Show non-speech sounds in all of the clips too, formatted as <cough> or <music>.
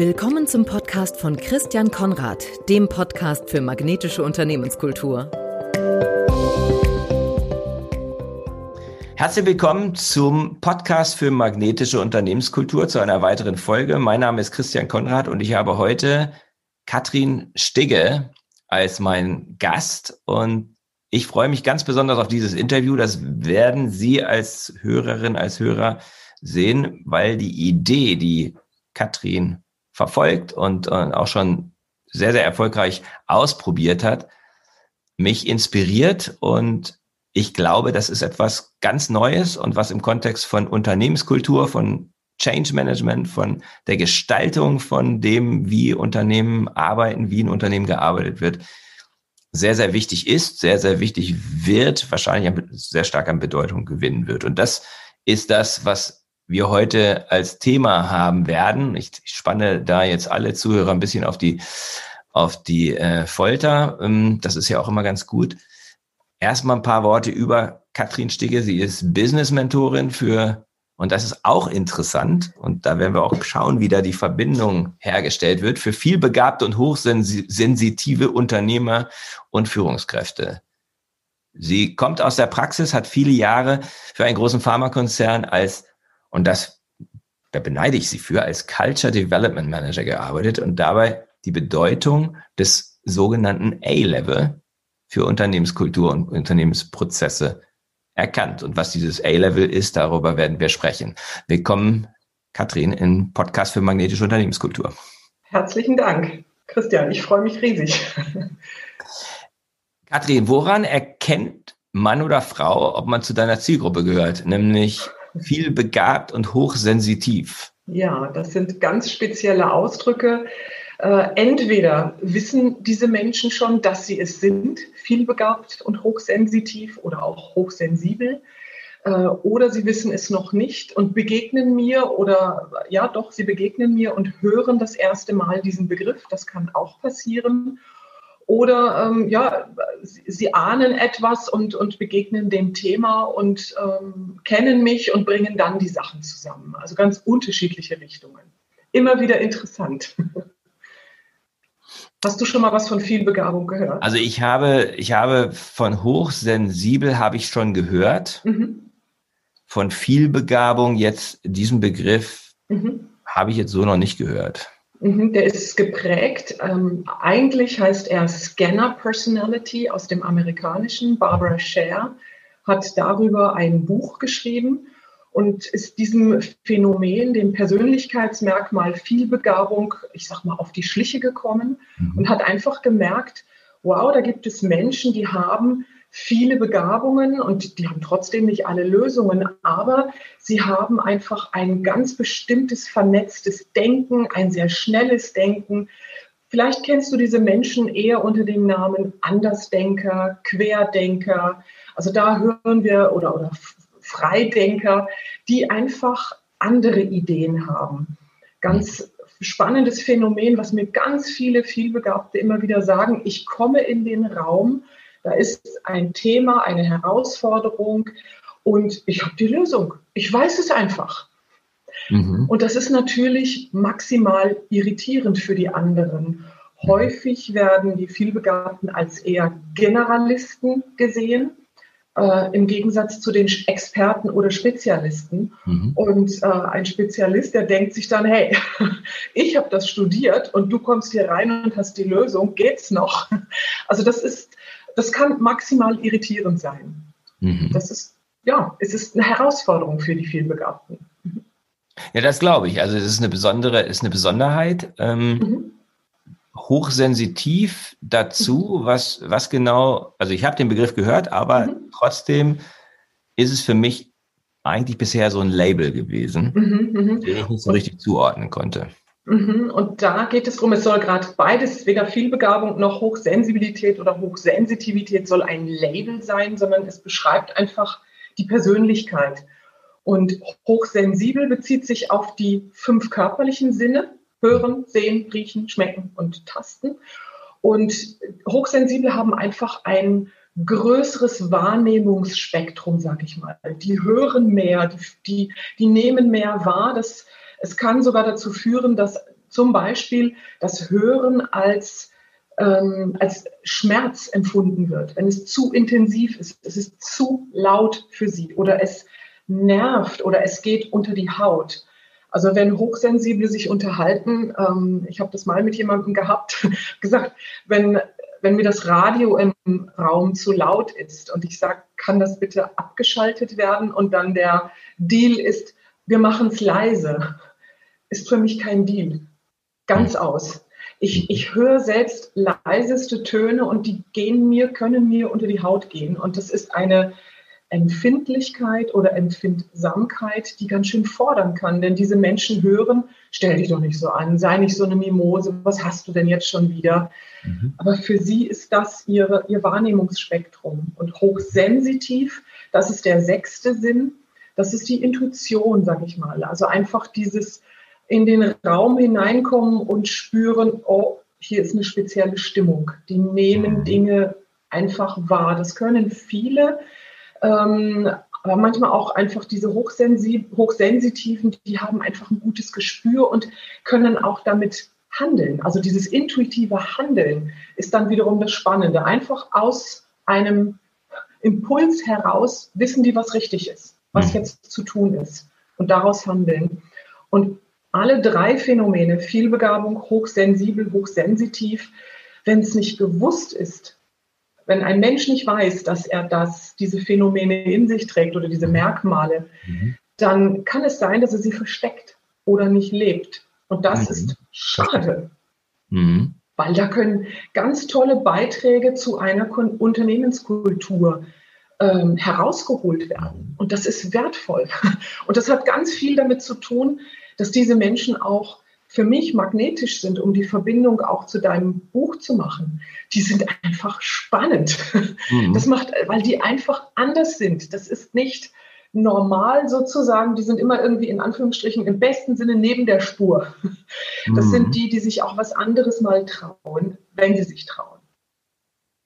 Willkommen zum Podcast von Christian Konrad, dem Podcast für magnetische Unternehmenskultur. Herzlich willkommen zum Podcast für magnetische Unternehmenskultur zu einer weiteren Folge. Mein Name ist Christian Konrad und ich habe heute Katrin Stigge als mein Gast und ich freue mich ganz besonders auf dieses Interview. Das werden Sie als Hörerin, als Hörer sehen, weil die Idee, die Katrin verfolgt und, und auch schon sehr, sehr erfolgreich ausprobiert hat, mich inspiriert und ich glaube, das ist etwas ganz Neues und was im Kontext von Unternehmenskultur, von Change Management, von der Gestaltung von dem, wie Unternehmen arbeiten, wie ein Unternehmen gearbeitet wird, sehr, sehr wichtig ist, sehr, sehr wichtig wird, wahrscheinlich sehr stark an Bedeutung gewinnen wird. Und das ist das, was wir heute als Thema haben werden. Ich, spanne da jetzt alle Zuhörer ein bisschen auf die, auf die äh, Folter. Ähm, das ist ja auch immer ganz gut. Erstmal ein paar Worte über Katrin Stigge. Sie ist Business-Mentorin für, und das ist auch interessant, und da werden wir auch schauen, wie da die Verbindung hergestellt wird, für vielbegabte und hochsensitive Unternehmer und Führungskräfte. Sie kommt aus der Praxis, hat viele Jahre für einen großen Pharmakonzern als und das, da beneide ich sie für, als Culture Development Manager gearbeitet und dabei die Bedeutung des sogenannten A-Level für Unternehmenskultur und Unternehmensprozesse erkannt. Und was dieses A-Level ist, darüber werden wir sprechen. Willkommen, Katrin, im Podcast für magnetische Unternehmenskultur. Herzlichen Dank, Christian. Ich freue mich riesig. Katrin, woran erkennt Mann oder Frau, ob man zu deiner Zielgruppe gehört? Nämlich viel begabt und hochsensitiv. Ja, das sind ganz spezielle Ausdrücke. Äh, entweder wissen diese Menschen schon, dass sie es sind, vielbegabt und hochsensitiv oder auch hochsensibel, äh, oder sie wissen es noch nicht und begegnen mir oder ja doch, sie begegnen mir und hören das erste Mal diesen Begriff. Das kann auch passieren. Oder ähm, ja, sie, sie, ahnen etwas und, und begegnen dem Thema und ähm, kennen mich und bringen dann die Sachen zusammen. Also ganz unterschiedliche Richtungen. Immer wieder interessant. <laughs> Hast du schon mal was von Vielbegabung gehört? Also ich habe, ich habe von hochsensibel habe ich schon gehört. Mhm. Von Vielbegabung jetzt diesen Begriff mhm. habe ich jetzt so noch nicht gehört. Mhm, der ist geprägt. Ähm, eigentlich heißt er Scanner Personality aus dem amerikanischen. Barbara Scher hat darüber ein Buch geschrieben und ist diesem Phänomen, dem Persönlichkeitsmerkmal Vielbegabung, ich sag mal, auf die Schliche gekommen mhm. und hat einfach gemerkt, wow, da gibt es Menschen, die haben viele Begabungen und die haben trotzdem nicht alle Lösungen, aber sie haben einfach ein ganz bestimmtes vernetztes Denken, ein sehr schnelles Denken. Vielleicht kennst du diese Menschen eher unter dem Namen Andersdenker, Querdenker. Also da hören wir oder, oder Freidenker, die einfach andere Ideen haben. Ganz spannendes Phänomen, was mir ganz viele vielbegabte immer wieder sagen. Ich komme in den Raum, da ist ein Thema, eine Herausforderung und ich habe die Lösung. Ich weiß es einfach. Mhm. Und das ist natürlich maximal irritierend für die anderen. Häufig werden die Vielbegabten als eher Generalisten gesehen, äh, im Gegensatz zu den Experten oder Spezialisten. Mhm. Und äh, ein Spezialist, der denkt sich dann, hey, <laughs> ich habe das studiert und du kommst hier rein und hast die Lösung, geht's noch? Also das ist das kann maximal irritierend sein. Mhm. Das ist, ja, es ist eine Herausforderung für die Vielbegabten. Mhm. Ja, das glaube ich. Also es ist eine besondere, ist eine Besonderheit. Ähm, mhm. Hochsensitiv dazu, mhm. was, was genau, also ich habe den Begriff gehört, aber mhm. trotzdem ist es für mich eigentlich bisher so ein Label gewesen, mhm, den ich nicht so richtig zuordnen konnte. Mhm, und da geht es darum, es soll gerade beides, weder Vielbegabung noch Hochsensibilität oder Hochsensitivität soll ein Label sein, sondern es beschreibt einfach die Persönlichkeit. Und hochsensibel bezieht sich auf die fünf körperlichen Sinne, hören, sehen, riechen, schmecken und tasten. Und Hochsensible haben einfach ein größeres Wahrnehmungsspektrum, sage ich mal. Die hören mehr, die, die, nehmen mehr wahr. Das es kann sogar dazu führen, dass zum Beispiel das Hören als, ähm, als Schmerz empfunden wird, wenn es zu intensiv ist, es ist zu laut für sie oder es nervt oder es geht unter die Haut. Also wenn Hochsensible sich unterhalten, ähm, ich habe das mal mit jemandem gehabt, <laughs> gesagt, wenn, wenn mir das Radio im Raum zu laut ist und ich sage, kann das bitte abgeschaltet werden? Und dann der Deal ist, wir machen es leise, ist für mich kein Deal. Ganz aus. Ich, ich höre selbst leiseste Töne und die gehen mir, können mir unter die Haut gehen. Und das ist eine, Empfindlichkeit oder Empfindsamkeit, die ganz schön fordern kann. Denn diese Menschen hören, stell dich doch nicht so an, sei nicht so eine Mimose, was hast du denn jetzt schon wieder? Mhm. Aber für sie ist das ihre, ihr Wahrnehmungsspektrum. Und hochsensitiv, das ist der sechste Sinn, das ist die Intuition, sag ich mal. Also einfach dieses in den Raum hineinkommen und spüren, oh, hier ist eine spezielle Stimmung. Die nehmen mhm. Dinge einfach wahr. Das können viele ähm, aber manchmal auch einfach diese Hochsensi Hochsensitiven, die haben einfach ein gutes Gespür und können auch damit handeln. Also dieses intuitive Handeln ist dann wiederum das Spannende. Einfach aus einem Impuls heraus wissen die, was richtig ist, was mhm. jetzt zu tun ist und daraus handeln. Und alle drei Phänomene, Vielbegabung, hochsensibel, hochsensitiv, wenn es nicht gewusst ist, wenn ein Mensch nicht weiß, dass er das, diese Phänomene in sich trägt oder diese Merkmale, mhm. dann kann es sein, dass er sie versteckt oder nicht lebt. Und das mhm. ist schade. Mhm. Weil da können ganz tolle Beiträge zu einer Unternehmenskultur ähm, herausgeholt werden. Und das ist wertvoll. <laughs> Und das hat ganz viel damit zu tun, dass diese Menschen auch für mich magnetisch sind, um die Verbindung auch zu deinem Buch zu machen, die sind einfach spannend. Mhm. Das macht, weil die einfach anders sind. Das ist nicht normal sozusagen. Die sind immer irgendwie in Anführungsstrichen im besten Sinne neben der Spur. Das mhm. sind die, die sich auch was anderes mal trauen, wenn sie sich trauen.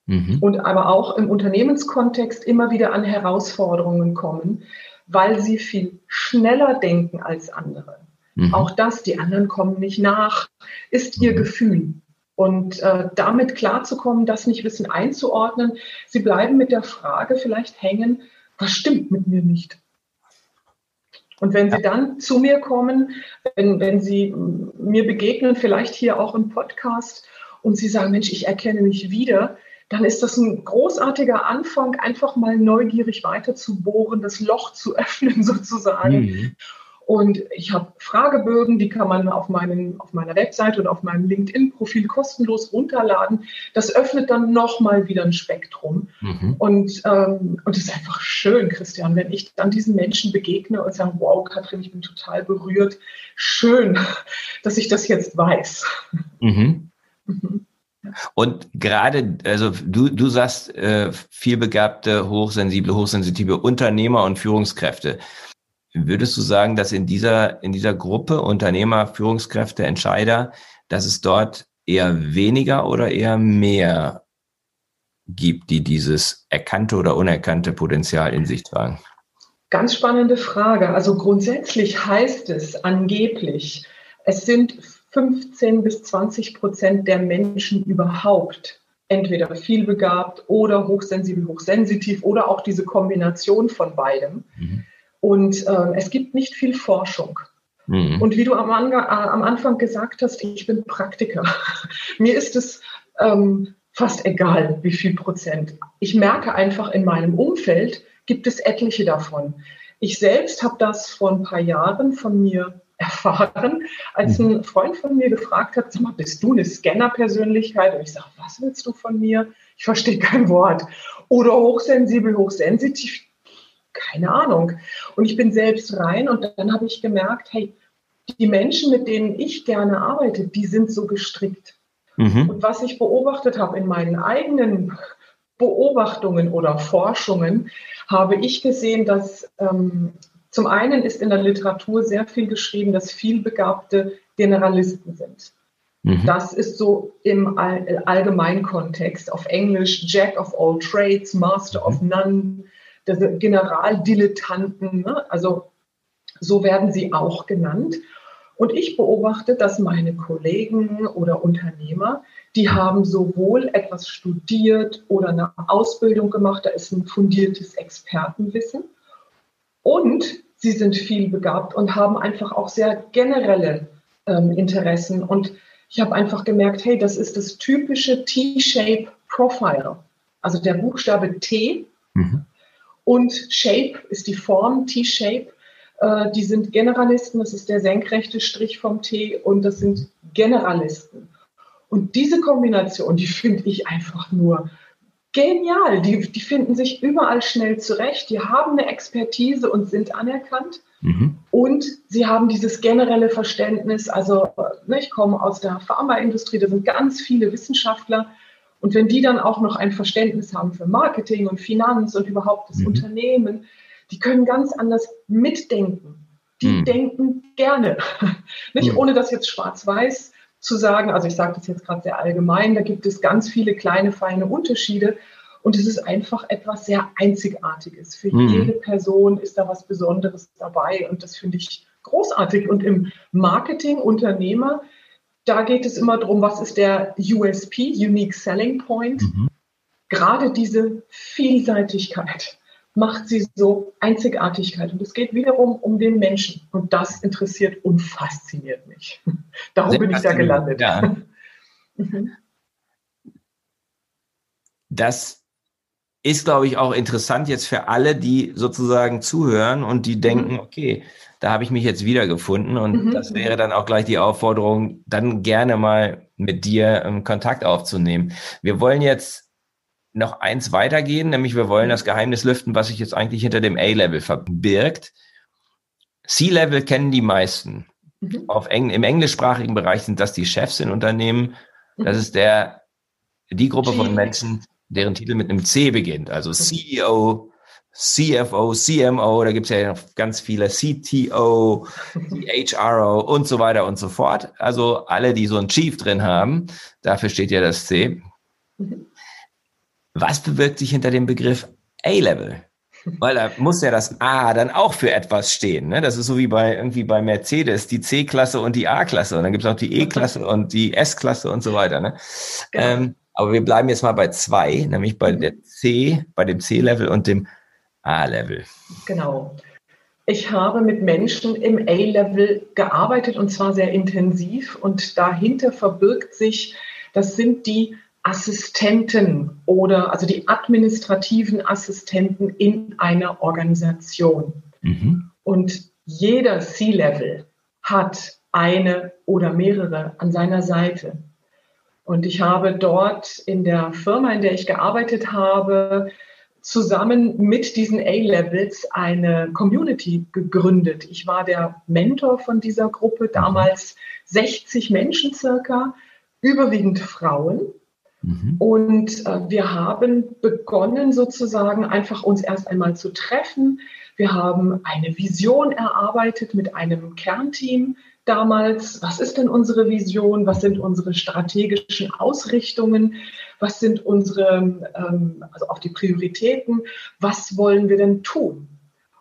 Mhm. Und aber auch im Unternehmenskontext immer wieder an Herausforderungen kommen, weil sie viel schneller denken als andere. Mhm. Auch das, die anderen kommen nicht nach, ist ihr mhm. Gefühl. Und äh, damit klarzukommen, das nicht wissen einzuordnen. Sie bleiben mit der Frage vielleicht hängen, was stimmt mit mir nicht? Und wenn Sie dann zu mir kommen, wenn, wenn Sie mir begegnen, vielleicht hier auch im Podcast, und Sie sagen, Mensch, ich erkenne mich wieder, dann ist das ein großartiger Anfang, einfach mal neugierig weiter zu bohren, das Loch zu <laughs> öffnen sozusagen. Mhm. Und ich habe Fragebögen, die kann man auf, meinen, auf meiner Webseite und auf meinem LinkedIn-Profil kostenlos runterladen. Das öffnet dann nochmal wieder ein Spektrum. Mhm. Und, ähm, und es ist einfach schön, Christian, wenn ich dann diesen Menschen begegne und sage, wow, Katrin, ich bin total berührt. Schön, <laughs> dass ich das jetzt weiß. Mhm. Mhm. Und gerade, also du, du sagst, äh, vielbegabte, hochsensible, hochsensitive Unternehmer und Führungskräfte. Würdest du sagen, dass in dieser, in dieser Gruppe Unternehmer, Führungskräfte, Entscheider, dass es dort eher weniger oder eher mehr gibt, die dieses erkannte oder unerkannte Potenzial in sich tragen? Ganz spannende Frage. Also grundsätzlich heißt es angeblich, es sind 15 bis 20 Prozent der Menschen überhaupt entweder vielbegabt oder hochsensibel, hochsensitiv oder auch diese Kombination von beidem. Mhm. Und äh, es gibt nicht viel Forschung. Mhm. Und wie du am, äh, am, Anfang gesagt hast, ich bin Praktiker. <laughs> Mir ist es ähm, fast egal, wie viel Prozent. Ich merke einfach in meinem Umfeld gibt es etliche davon. Ich selbst habe das vor ein paar Jahren von mir erfahren, als ein Freund von mir gefragt hat, sag mal, bist du eine Scanner-Persönlichkeit? Und ich sage, was willst du von mir? Ich verstehe kein Wort. Oder hochsensibel, hochsensitiv keine Ahnung. Und ich bin selbst rein und dann habe ich gemerkt, hey, die Menschen, mit denen ich gerne arbeite, die sind so gestrickt. Mhm. Und was ich beobachtet habe in meinen eigenen Beobachtungen oder Forschungen, habe ich gesehen, dass ähm, zum einen ist in der Literatur sehr viel geschrieben, dass vielbegabte Generalisten sind. Mhm. Das ist so im Allgemeinkontext auf Englisch Jack of all trades, Master mhm. of none, Generaldilettanten, ne? also so werden sie auch genannt. Und ich beobachte, dass meine Kollegen oder Unternehmer, die haben sowohl etwas studiert oder eine Ausbildung gemacht, da ist ein fundiertes Expertenwissen und sie sind viel begabt und haben einfach auch sehr generelle ähm, Interessen. Und ich habe einfach gemerkt, hey, das ist das typische T-Shape Profile. Also der Buchstabe T mhm. Und Shape ist die Form T-Shape. Äh, die sind Generalisten, das ist der senkrechte Strich vom T und das sind Generalisten. Und diese Kombination, die <laughs> finde ich einfach nur genial. Die, die finden sich überall schnell zurecht, die haben eine Expertise und sind anerkannt. Mhm. Und sie haben dieses generelle Verständnis, also ne, ich komme aus der Pharmaindustrie, da sind ganz viele Wissenschaftler. Und wenn die dann auch noch ein Verständnis haben für Marketing und Finanz und überhaupt das mhm. Unternehmen, die können ganz anders mitdenken. Die mhm. denken gerne. <laughs> Nicht mhm. ohne das jetzt schwarz-weiß zu sagen, also ich sage das jetzt gerade sehr allgemein, da gibt es ganz viele kleine, feine Unterschiede. Und es ist einfach etwas sehr Einzigartiges. Für mhm. jede Person ist da was Besonderes dabei. Und das finde ich großartig. Und im Marketing, Unternehmer, da geht es immer darum, was ist der USP, Unique Selling Point. Mhm. Gerade diese Vielseitigkeit macht sie so Einzigartigkeit. Und es geht wiederum um den Menschen. Und das interessiert und fasziniert mich. <laughs> Darum Sehr bin ich da gelandet. Ja. <laughs> Mhm. Das ist, glaube ich, auch interessant jetzt für alle, die sozusagen zuhören und die denken, mhm. okay, da habe ich mich jetzt wiedergefunden. Und mhm. das wäre dann auch gleich die Aufforderung, dann gerne mal mit dir ähm, Kontakt aufzunehmen. Wir wollen jetzt noch eins weitergehen, nämlich wir wollen das Geheimnis lüften, was sich jetzt eigentlich hinter dem A-Level verbirgt. C-Level kennen die meisten. Mhm. Auf Eng Im englischsprachigen Bereich sind das die Chefs in Unternehmen. Das ist der, die Gruppe von Menschen, deren Titel mit einem C beginnt. Also CEO, CFO, CMO, da gibt es ja noch ganz viele, CTO, HRO und so weiter und so fort. Also alle, die so ein Chief drin haben, dafür steht ja das C. Mhm. Was bewirkt sich hinter dem Begriff A-Level? Weil da muss ja das A dann auch für etwas stehen. Ne? Das ist so wie bei irgendwie bei Mercedes, die C-Klasse und die A-Klasse. Und dann gibt es auch die E-Klasse und die S-Klasse und so weiter. Ne? Genau. Ähm, aber wir bleiben jetzt mal bei zwei, nämlich bei der C, bei dem C-Level und dem A-Level. Genau. Ich habe mit Menschen im A-Level gearbeitet und zwar sehr intensiv. Und dahinter verbirgt sich, das sind die Assistenten oder also die administrativen Assistenten in einer Organisation. Mhm. Und jeder C-Level hat eine oder mehrere an seiner Seite. Und ich habe dort in der Firma, in der ich gearbeitet habe, zusammen mit diesen A-Levels eine Community gegründet. Ich war der Mentor von dieser Gruppe, damals 60 Menschen circa, überwiegend Frauen. Mhm. Und äh, wir haben begonnen sozusagen einfach uns erst einmal zu treffen. Wir haben eine Vision erarbeitet mit einem Kernteam damals. Was ist denn unsere Vision? Was sind unsere strategischen Ausrichtungen? Was sind unsere, ähm, also auch die Prioritäten? Was wollen wir denn tun?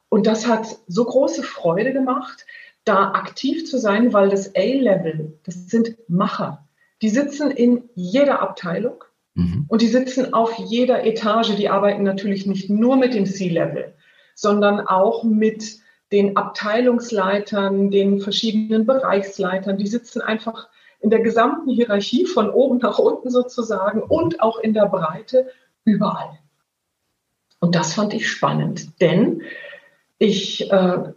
Und das hat so große Freude gemacht, da aktiv zu sein, weil das A-Level, das sind Macher. Die sitzen in jeder Abteilung mhm. und die sitzen auf jeder Etage. Die arbeiten natürlich nicht nur mit dem C-Level, sondern auch mit den Abteilungsleitern, den verschiedenen Bereichsleitern. Die sitzen einfach in der gesamten Hierarchie von oben nach unten sozusagen und auch in der Breite überall. Und das fand ich spannend, denn ich äh,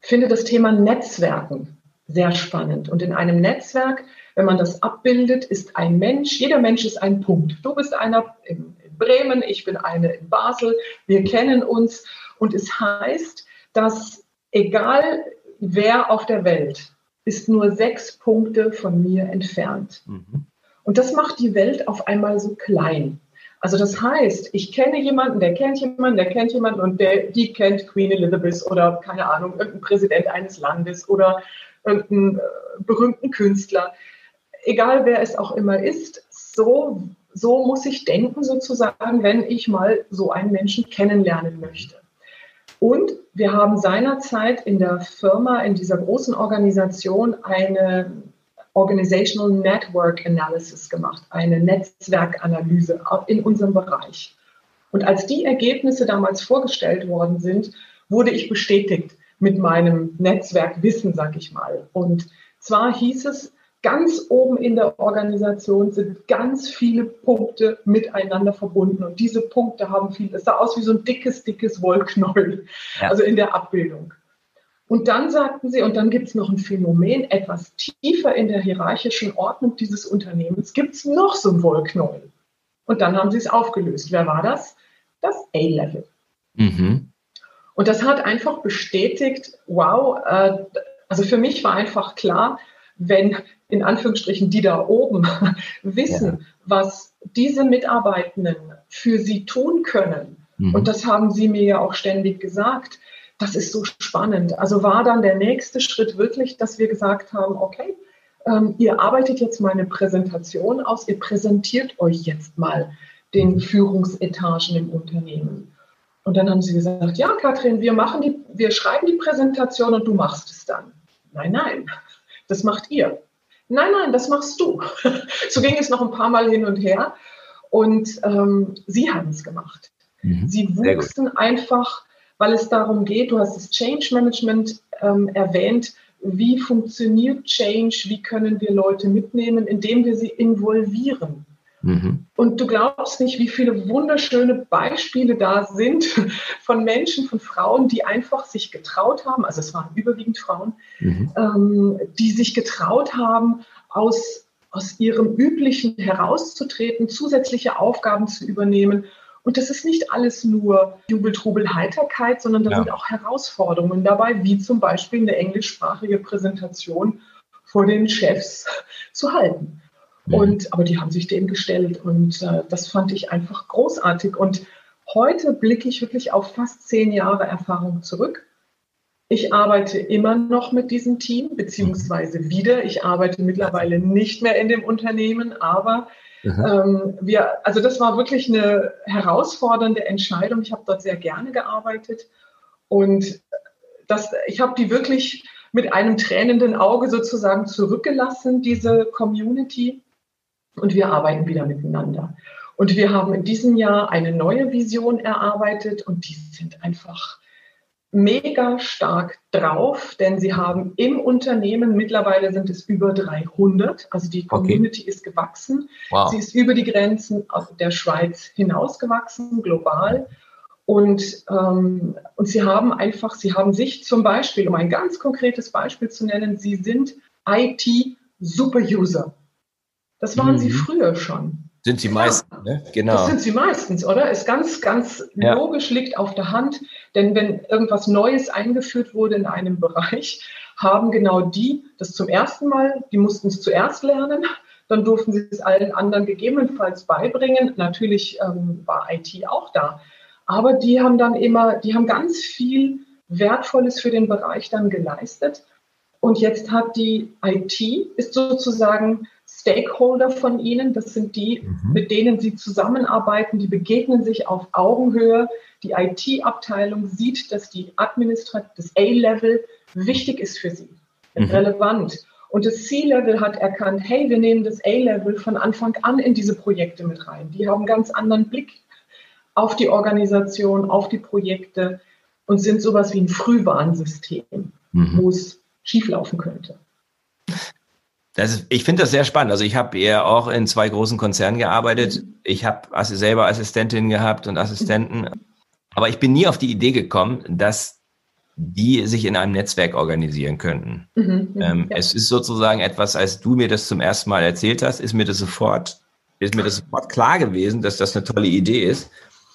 finde das Thema Netzwerken sehr spannend. Und in einem Netzwerk wenn man das abbildet, ist ein Mensch, jeder Mensch ist ein Punkt. Du bist einer in, Bremen, ich bin eine in Basel, wir kennen uns. Und es heißt, dass egal wer auf der Welt ist nur sechs Punkte von mir entfernt. Mhm. Und das macht die Welt auf einmal so klein. Also das heißt, ich kenne jemanden, der kennt jemanden, der kennt jemanden und der, die kennt Queen Elizabeth oder keine Ahnung, irgendein Präsident eines Landes oder irgendeinen äh, berühmten Künstler egal wer es auch immer ist, so, so muss ich denken sozusagen, wenn ich mal so einen Menschen kennenlernen möchte. Und wir haben seinerzeit in der Firma, in dieser großen Organisation, eine Organizational Network Analysis gemacht, eine Netzwerkanalyse in unserem Bereich. Und als die Ergebnisse damals vorgestellt worden sind, wurde ich bestätigt mit meinem Netzwerkwissen, sag ich mal. Und zwar hieß es, ganz oben in der Organisation sind ganz viele Punkte miteinander verbunden. Und diese Punkte haben viel, es sah aus wie so ein dickes, dickes Wollknäuel, ja. also in der Abbildung. Und dann sagten sie, und dann gibt es noch ein Phänomen, etwas tiefer in der hierarchischen Ordnung dieses Unternehmens gibt es noch so ein Wollknäuel. Und dann haben sie es aufgelöst. Wer war das? Das A-Level. Mhm. Und das hat einfach bestätigt, wow, äh, also für mich war einfach klar, wenn in Anführungsstrichen die da oben <laughs> wissen, ja. was diese Mitarbeitenden für sie tun können. Mhm. Und das haben sie mir ja auch ständig gesagt. Das ist so spannend. Also war dann der nächste Schritt wirklich, dass wir gesagt haben, okay, ähm, ihr arbeitet jetzt mal eine Präsentation aus, ihr präsentiert euch jetzt mal den mhm. Führungsetagen im Unternehmen. Und dann haben sie gesagt, ja, Katrin, wir machen die, wir schreiben die Präsentation und du machst es dann. Nein, nein, das macht ihr. Nein, nein, das machst du. <laughs> so ging es noch ein paar Mal hin und her. Und ähm, sie haben es gemacht. Mhm, sie wuchsen einfach, weil es darum geht, du hast das Change Management ähm, erwähnt, wie funktioniert Change, wie können wir Leute mitnehmen, indem wir sie involvieren. Mhm. Und du glaubst nicht, wie viele wunderschöne Beispiele da sind von Menschen, von Frauen, die einfach sich getraut haben, also es waren überwiegend Frauen, mhm. ähm, die sich getraut haben, aus, aus ihrem Üblichen herauszutreten, zusätzliche Aufgaben zu übernehmen. Und das ist nicht alles nur Jubel, Trubel, Heiterkeit, sondern da ja. sind auch Herausforderungen dabei, wie zum Beispiel eine englischsprachige Präsentation vor den Chefs zu halten. Mhm. Und, aber die haben sich dem gestellt und äh, das fand ich einfach großartig. Und heute blicke ich wirklich auf fast zehn Jahre Erfahrung zurück. Ich arbeite immer noch mit diesem Team, beziehungsweise wieder. Ich arbeite mittlerweile nicht mehr in dem Unternehmen, aber ähm, wir, also das war wirklich eine herausfordernde Entscheidung. Ich habe dort sehr gerne gearbeitet und das, ich habe die wirklich mit einem tränenden Auge sozusagen zurückgelassen, diese Community und wir arbeiten wieder miteinander. Und wir haben in diesem Jahr eine neue Vision erarbeitet und die sind einfach mega stark drauf, denn sie haben im Unternehmen, mittlerweile sind es über 300, also die Community okay. ist gewachsen. Wow. Sie ist über die Grenzen der Schweiz hinausgewachsen, global. Und, ähm, und sie haben einfach, sie haben sich zum Beispiel, um ein ganz konkretes Beispiel zu nennen, sie sind IT-Super-User. Das waren mhm. sie früher schon. Sind sie meistens, ja, ne? Genau. Das sind sie meistens, oder? Ist ganz, ganz ja. logisch, liegt auf der Hand. Denn wenn irgendwas Neues eingeführt wurde in einem Bereich, haben genau die das zum ersten Mal, die mussten es zuerst lernen, dann durften sie es allen anderen gegebenenfalls beibringen. Natürlich ähm, war IT auch da. Aber die haben dann immer, die haben ganz viel Wertvolles für den Bereich dann geleistet. Und jetzt hat die IT, ist sozusagen Stakeholder von Ihnen. Das sind die, mhm. mit denen Sie zusammenarbeiten. Die begegnen sich auf Augenhöhe. Die IT-Abteilung sieht, dass die Administrat das A-Level wichtig ist für Sie, mhm. relevant. Und das C-Level hat erkannt, hey, wir nehmen das A-Level von Anfang an in diese Projekte mit rein. Die haben einen ganz anderen Blick auf die Organisation, auf die Projekte und sind sowas wie ein Frühwarnsystem, mhm. wo es schieflaufen könnte. Das ich finde das sehr spannend. Also ich habe eher auch in zwei großen Konzernen gearbeitet. Ich habe selber Assistentinnen gehabt und Assistenten. Aber ich bin nie auf die Idee gekommen, dass die sich in einem Netzwerk organisieren könnten. Mhm, mhm, ähm, ja. Es ist sozusagen etwas, als du mir das zum ersten Mal erzählt hast, ist mir das sofort, ist mir das sofort klar gewesen, dass das eine tolle Idee ist.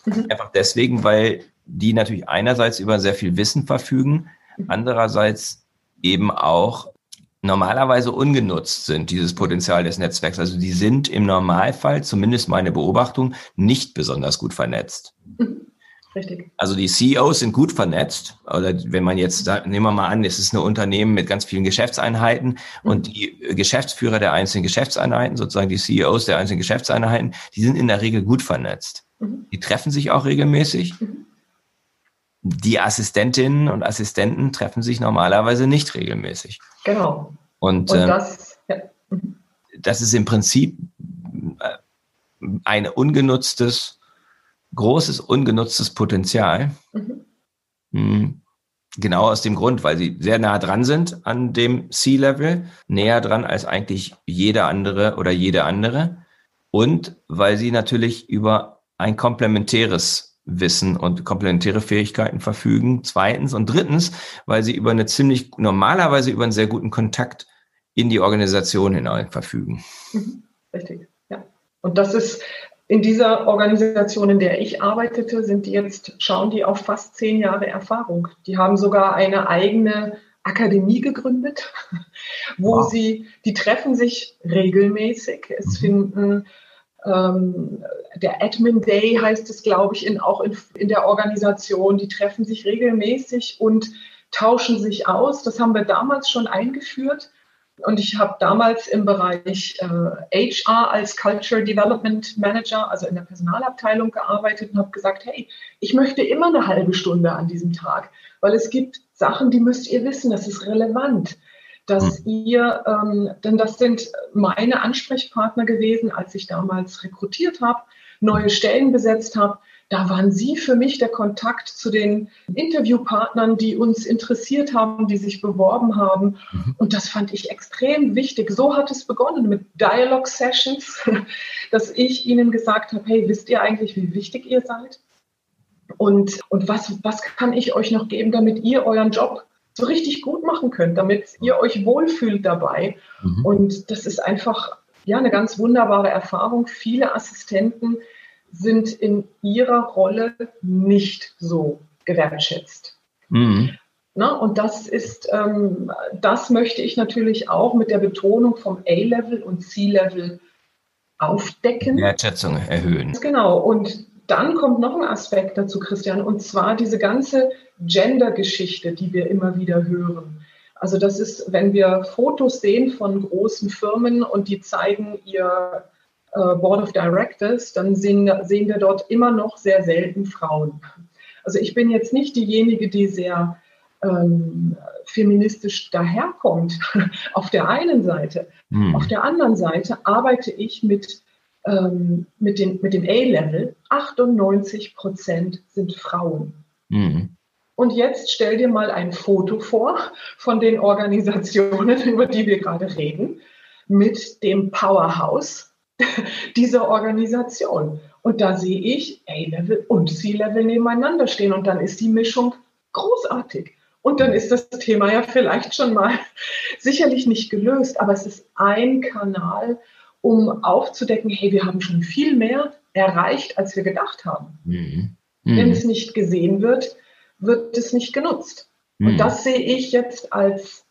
Mhm. Einfach deswegen, weil die natürlich einerseits über sehr viel Wissen verfügen, mhm. andererseits eben auch normalerweise ungenutzt sind, dieses Potenzial des Netzwerks. Also die sind im Normalfall, zumindest meine Beobachtung, nicht besonders gut vernetzt. <laughs> Richtig. Also die CEOs sind gut vernetzt. Oder wenn man jetzt, nehmen wir mal an, es ist ein Unternehmen mit ganz vielen Geschäftseinheiten und die Geschäftsführer der einzelnen Geschäftseinheiten, sozusagen die CEOs der einzelnen Geschäftseinheiten, die sind in der Regel gut vernetzt. Mhm. Die treffen sich auch regelmäßig. Mhm. Die Assistentinnen und Assistenten treffen sich normalerweise nicht regelmäßig. Genau. Und, und das, äh, ja. Mhm. das ist im Prinzip äh, ein ungenutztes, großes ungenutztes Potenzial. Mhm. Hm. Genau aus dem Grund, weil sie sehr nah dran sind an dem C-Level, näher dran als eigentlich jeder andere oder jede andere. Und weil sie natürlich über ein komplementäres Wissen und komplementäre Fähigkeiten verfügen. Zweitens und drittens, weil sie über eine ziemlich, normalerweise über einen sehr guten Kontakt in die Organisation hinein verfügen. Mhm. Richtig, ja. Und das ist in dieser Organisation, in der ich arbeitete, sind die jetzt, schauen die auf fast zehn Jahre Erfahrung. Die haben sogar eine eigene Akademie gegründet, <laughs> wo wow. sie, die treffen sich regelmäßig. Es mhm. finden ähm, der Admin Day heißt es, glaube ich, in, auch in, in der Organisation. Die treffen sich regelmäßig und tauschen sich aus. Das haben wir damals schon eingeführt. Und ich habe damals im Bereich äh, HR als Culture Development Manager, also in der Personalabteilung gearbeitet und habe gesagt, hey, ich möchte immer eine halbe Stunde an diesem Tag, weil es gibt Sachen, die müsst ihr wissen, das ist relevant, dass hm. ihr, ähm, denn das sind meine Ansprechpartner gewesen, als ich damals rekrutiert habe, neue Stellen besetzt habe da waren Sie für mich der Kontakt zu den Interviewpartnern, die uns interessiert haben, die sich beworben haben. Mhm. Und das fand ich extrem wichtig. So hat es begonnen mit Dialogue Sessions, <laughs> dass ich Ihnen gesagt habe, hey, wisst ihr eigentlich, wie wichtig ihr seid? Und, und was, was kann ich euch noch geben, damit ihr euren Job so richtig gut machen könnt, damit ihr euch wohlfühlt dabei? Mhm. Und das ist einfach ja eine ganz wunderbare Erfahrung. Viele Assistenten sind in ihrer Rolle nicht so gewertschätzt. Mhm. Na, und das ist, ähm, das möchte ich natürlich auch mit der Betonung vom A-Level und C-Level aufdecken. Wertschätzung erhöhen. Genau. Und dann kommt noch ein Aspekt dazu, Christian, und zwar diese ganze Gender-Geschichte, die wir immer wieder hören. Also das ist, wenn wir Fotos sehen von großen Firmen und die zeigen ihr äh, Board of Directors, dann sehen, sehen wir dort immer noch sehr selten Frauen. Also ich bin jetzt nicht diejenige, die sehr ähm, feministisch daherkommt, <laughs> auf der einen Seite. Hm. Auf der anderen Seite arbeite ich mit, ähm, mit, den, mit dem A-Level. 98 Prozent sind Frauen. Hm. Und jetzt stell dir mal ein Foto vor von den Organisationen, <laughs> über die wir gerade reden, mit dem Powerhouse <laughs> dieser Organisation. Und da sehe ich A-Level und C-Level nebeneinander stehen und dann ist die Mischung großartig. Und dann ist das Thema ja vielleicht schon mal <laughs> sicherlich nicht gelöst, aber es ist ein Kanal, um aufzudecken, hey, wir haben schon viel mehr erreicht, als wir gedacht haben. Mhm. Mhm. Wenn es nicht gesehen wird, wird es nicht genutzt. Mhm. Und das sehe ich jetzt als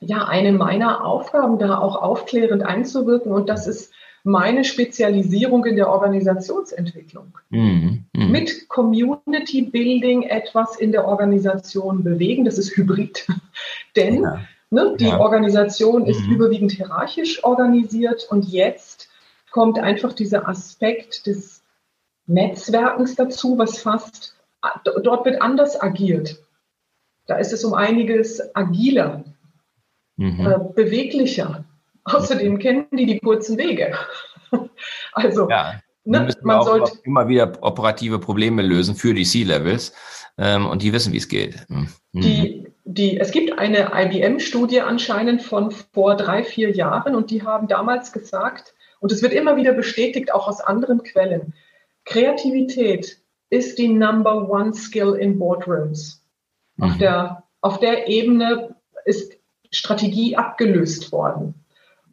ja eine meiner Aufgaben, da auch aufklärend einzuwirken. Und das ist meine Spezialisierung in der Organisationsentwicklung. Mhm, mh. Mit Community Building etwas in der Organisation bewegen, das ist Hybrid. <laughs> Denn ja. Ne, die ja. Organisation ist mhm. überwiegend hierarchisch organisiert und jetzt kommt einfach dieser Aspekt des Netzwerkens dazu, was fast, dort wird anders agiert. Da ist es um einiges agiler, mhm. äh, beweglicher. Außerdem kennen die die kurzen Wege. <laughs> also, ja, ne, man sollte immer wieder operative Probleme lösen für die C-Levels ähm, und die wissen, wie es geht. Mhm. Die, die, es gibt eine IBM-Studie anscheinend von vor drei, vier Jahren und die haben damals gesagt, und es wird immer wieder bestätigt, auch aus anderen Quellen, Kreativität ist die Number One Skill in Boardrooms. Mhm. Auf, der, auf der Ebene ist Strategie abgelöst worden.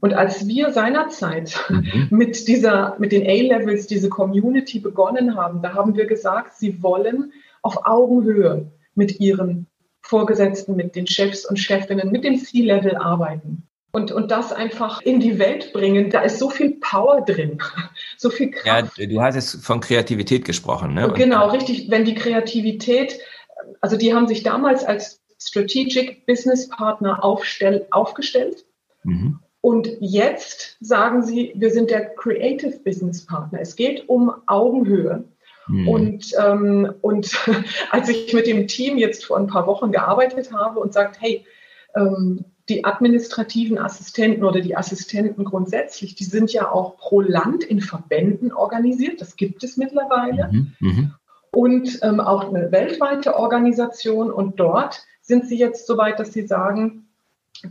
Und als wir seinerzeit mhm. <laughs> mit dieser, mit den A-Levels diese Community begonnen haben, da haben wir gesagt, sie wollen auf Augenhöhe mit ihren Vorgesetzten, mit den Chefs und Chefinnen, mit dem C-Level arbeiten. Und, und das einfach in die Welt bringen, da ist so viel Power drin, <laughs> so viel Kraft. Ja, du hast jetzt von Kreativität gesprochen, ne? Und genau, richtig. Wenn die Kreativität, also die haben sich damals als Strategic Business Partner aufstell, aufgestellt. Mhm. Und jetzt sagen sie, wir sind der Creative Business Partner. Es geht um Augenhöhe. Mhm. Und, ähm, und <laughs> als ich mit dem Team jetzt vor ein paar Wochen gearbeitet habe und sagt, hey, ähm, die administrativen Assistenten oder die Assistenten grundsätzlich, die sind ja auch pro Land in Verbänden organisiert. Das gibt es mittlerweile. Mhm. Mhm. Und ähm, auch eine weltweite Organisation. Und dort sind sie jetzt so weit, dass sie sagen,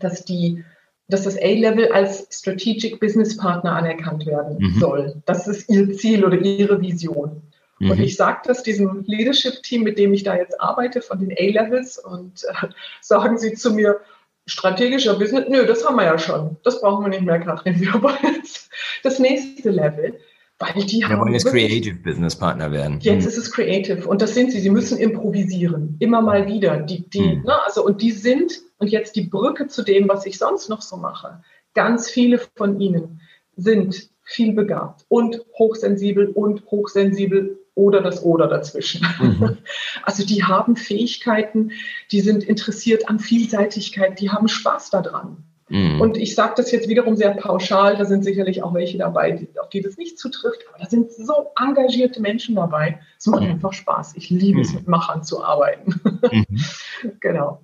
dass die dass das A-Level als Strategic Business Partner anerkannt werden mhm. soll. Das ist ihr Ziel oder ihre Vision. Mhm. Und ich sage das diesem Leadership-Team, mit dem ich da jetzt arbeite, von den A-Levels, und äh, sagen sie zu mir, strategischer Business, nö, das haben wir ja schon. Das brauchen wir nicht mehr. Wir <laughs> wollen jetzt das nächste Level. Weil die Wir wollen jetzt Creative Business Partner werden. Jetzt mhm. ist es Creative und das sind sie. Sie müssen improvisieren, immer mal wieder. Die, die, mhm. ne, also, und die sind, und jetzt die Brücke zu dem, was ich sonst noch so mache. Ganz viele von ihnen sind viel begabt und hochsensibel und hochsensibel oder das oder dazwischen. Mhm. <laughs> Also die haben Fähigkeiten, die sind interessiert an Vielseitigkeit, die haben Spaß daran. Mhm. Und ich sage das jetzt wiederum sehr pauschal, da sind sicherlich auch welche dabei, die, auf die das nicht zutrifft, aber da sind so engagierte Menschen dabei. Es macht mhm. einfach Spaß. Ich liebe es, mhm. mit Machern zu arbeiten. Mhm. <laughs> genau.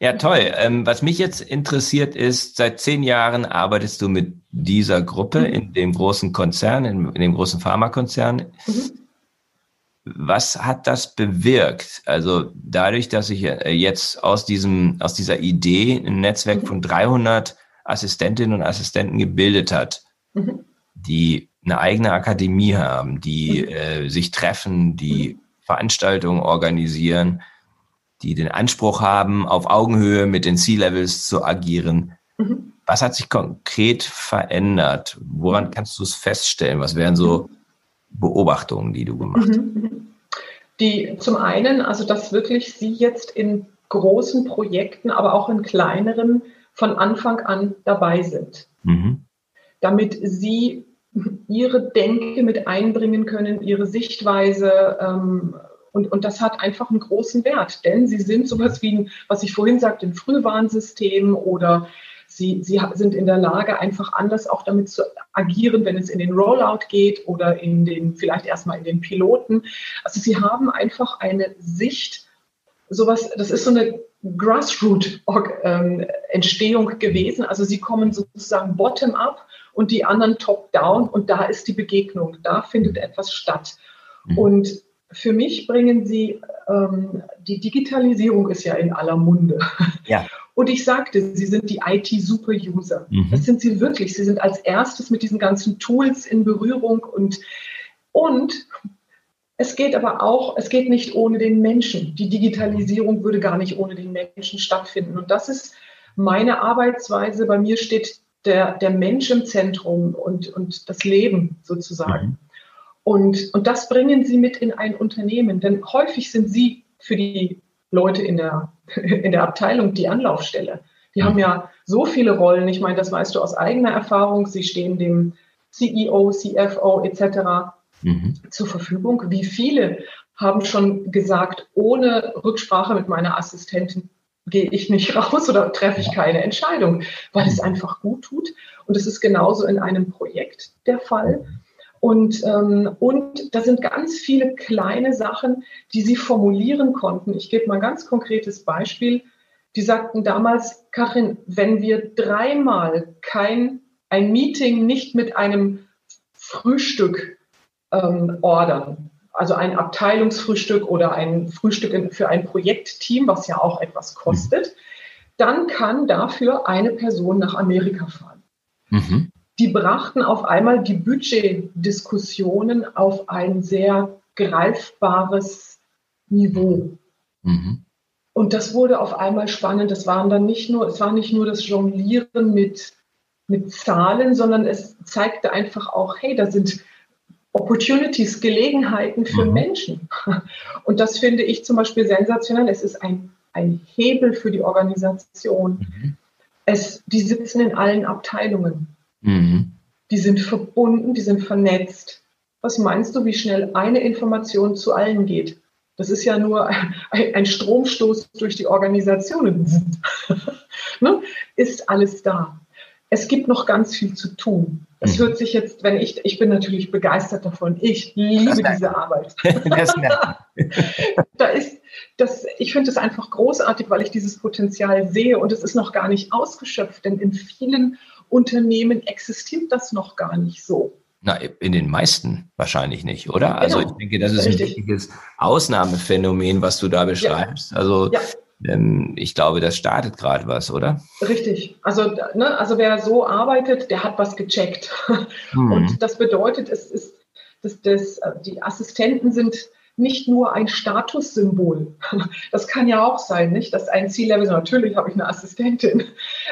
Ja, toll. Ähm, was mich jetzt interessiert ist, seit zehn Jahren arbeitest du mit dieser Gruppe mhm. in dem großen Konzern, in, in dem großen Pharmakonzern. Mhm. Was hat das bewirkt? Also dadurch, dass sich äh, jetzt aus diesem, aus dieser Idee ein Netzwerk mhm. von 300 Assistentinnen und Assistenten gebildet hat, mhm. die eine eigene Akademie haben, die mhm. äh, sich treffen, die mhm. Veranstaltungen organisieren, die den Anspruch haben, auf Augenhöhe mit den C-Levels zu agieren. Mhm. Was hat sich konkret verändert? Woran kannst du es feststellen? Was wären so Beobachtungen, die du gemacht hast? Mhm. Die zum einen, also dass wirklich Sie jetzt in großen Projekten, aber auch in kleineren von Anfang an dabei sind. Mhm. Damit Sie Ihre Denke mit einbringen können, Ihre Sichtweise. Ähm, und, und das hat einfach einen großen Wert, denn Sie sind sowas wie, ein, was ich vorhin sagte, ein Frühwarnsystem oder Sie, sie sind in der Lage, einfach anders auch damit zu agieren, wenn es in den Rollout geht oder in den, vielleicht erstmal in den Piloten. Also sie haben einfach eine Sicht, sowas, das ist so eine Grassroot-Entstehung ähm, gewesen. Also sie kommen sozusagen bottom-up und die anderen top-down und da ist die Begegnung, da findet etwas statt. Mhm. Und für mich bringen sie, ähm, die Digitalisierung ist ja in aller Munde. Ja. Und ich sagte, sie sind die IT-Super-User. Mhm. Das sind sie wirklich. Sie sind als erstes mit diesen ganzen Tools in Berührung und, und es geht aber auch, es geht nicht ohne den Menschen. Die Digitalisierung würde gar nicht ohne den Menschen stattfinden. Und das ist meine Arbeitsweise. Bei mir steht der, der Mensch im Zentrum und, und das Leben sozusagen. Mhm. Und, und das bringen sie mit in ein Unternehmen. Denn häufig sind sie für die Leute in der, <laughs> in der Abteilung die Anlaufstelle. Die haben ja so viele Rollen. Ich meine, das weißt du aus eigener Erfahrung. Sie stehen dem CEO, CFO etc. Mhm. zur Verfügung. Wie viele haben schon gesagt, ohne Rücksprache mit meiner Assistentin gehe ich nicht <laughs> raus oder treffe ich keine Entscheidung, weil es einfach gut tut. Und es ist genauso in einem Projekt der Fall. Und, ähm, und da sind ganz viele kleine Sachen, die sie formulieren konnten. Ich gebe mal ein ganz konkretes Beispiel. Die sagten damals, Karin, wenn wir dreimal kein ein Meeting nicht mit einem Frühstück ähm, ordern, also ein Abteilungsfrühstück oder ein Frühstück für ein Projektteam, was ja auch etwas kostet, dann kann dafür eine Person nach Amerika fahren. Mhm die brachten auf einmal die Budgetdiskussionen auf ein sehr greifbares Niveau. Mhm. Und das wurde auf einmal spannend. Das waren dann nicht nur, es war nicht nur das Jonglieren mit, mit Zahlen, sondern es zeigte einfach auch, hey, da sind Opportunities, Gelegenheiten für mhm. Menschen. Und das finde ich zum Beispiel sensationell. Es ist ein, ein Hebel für die Organisation. Mhm. Es, die sitzen in allen Abteilungen. Mhm. Die sind verbunden, die sind vernetzt. Was meinst du, wie schnell eine Information zu allen geht? Das ist ja nur ein, Stromstoß durch die Organisation. <laughs> ne? Ist alles da. es gibt noch ganz viel zu tun. Es mhm. hört sich jetzt, wenn ich, ich bin natürlich begeistert davon. Ich liebe diese Arbeit. <laughs> <laughs> da ist, das, ich finde es einfach großartig, weil ich dieses Potenzial sehe und es ist noch gar nicht ausgeschöpft, denn in vielen Unternehmen existiert das noch gar nicht so. Na, in den meisten wahrscheinlich nicht, oder? Also genau. Also ich denke, das ist Richtig. ein wichtiges Ausnahmephänomen, was du da beschreibst. Ja. Also ja. Ähm, ich glaube, das startet gerade was, oder? Richtig. Also, ne, also wer so arbeitet, der hat was gecheckt. <laughs> Mhm. Und das bedeutet, es ist, dass das, die Assistenten sind nicht nur ein Statussymbol. <laughs> Das kann ja auch sein, nicht? Dass ein C-Level, natürlich habe ich eine Assistentin.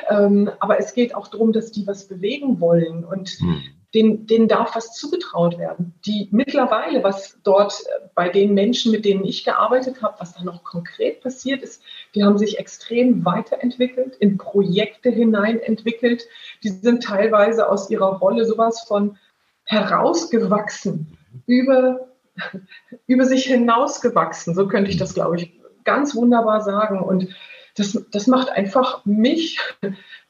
Ähm, aber es geht auch darum, dass die was bewegen wollen. Und mhm denen, denen darf was zugetraut werden. Die mittlerweile, was dort äh, bei den Menschen, mit denen ich gearbeitet habe, was da noch konkret passiert ist, die haben sich extrem weiterentwickelt, in Projekte hinein entwickelt. Die sind teilweise aus ihrer Rolle sowas von herausgewachsen, über, über sich hinausgewachsen. So könnte ich das, glaube ich, ganz wunderbar sagen. Und das, das macht einfach mich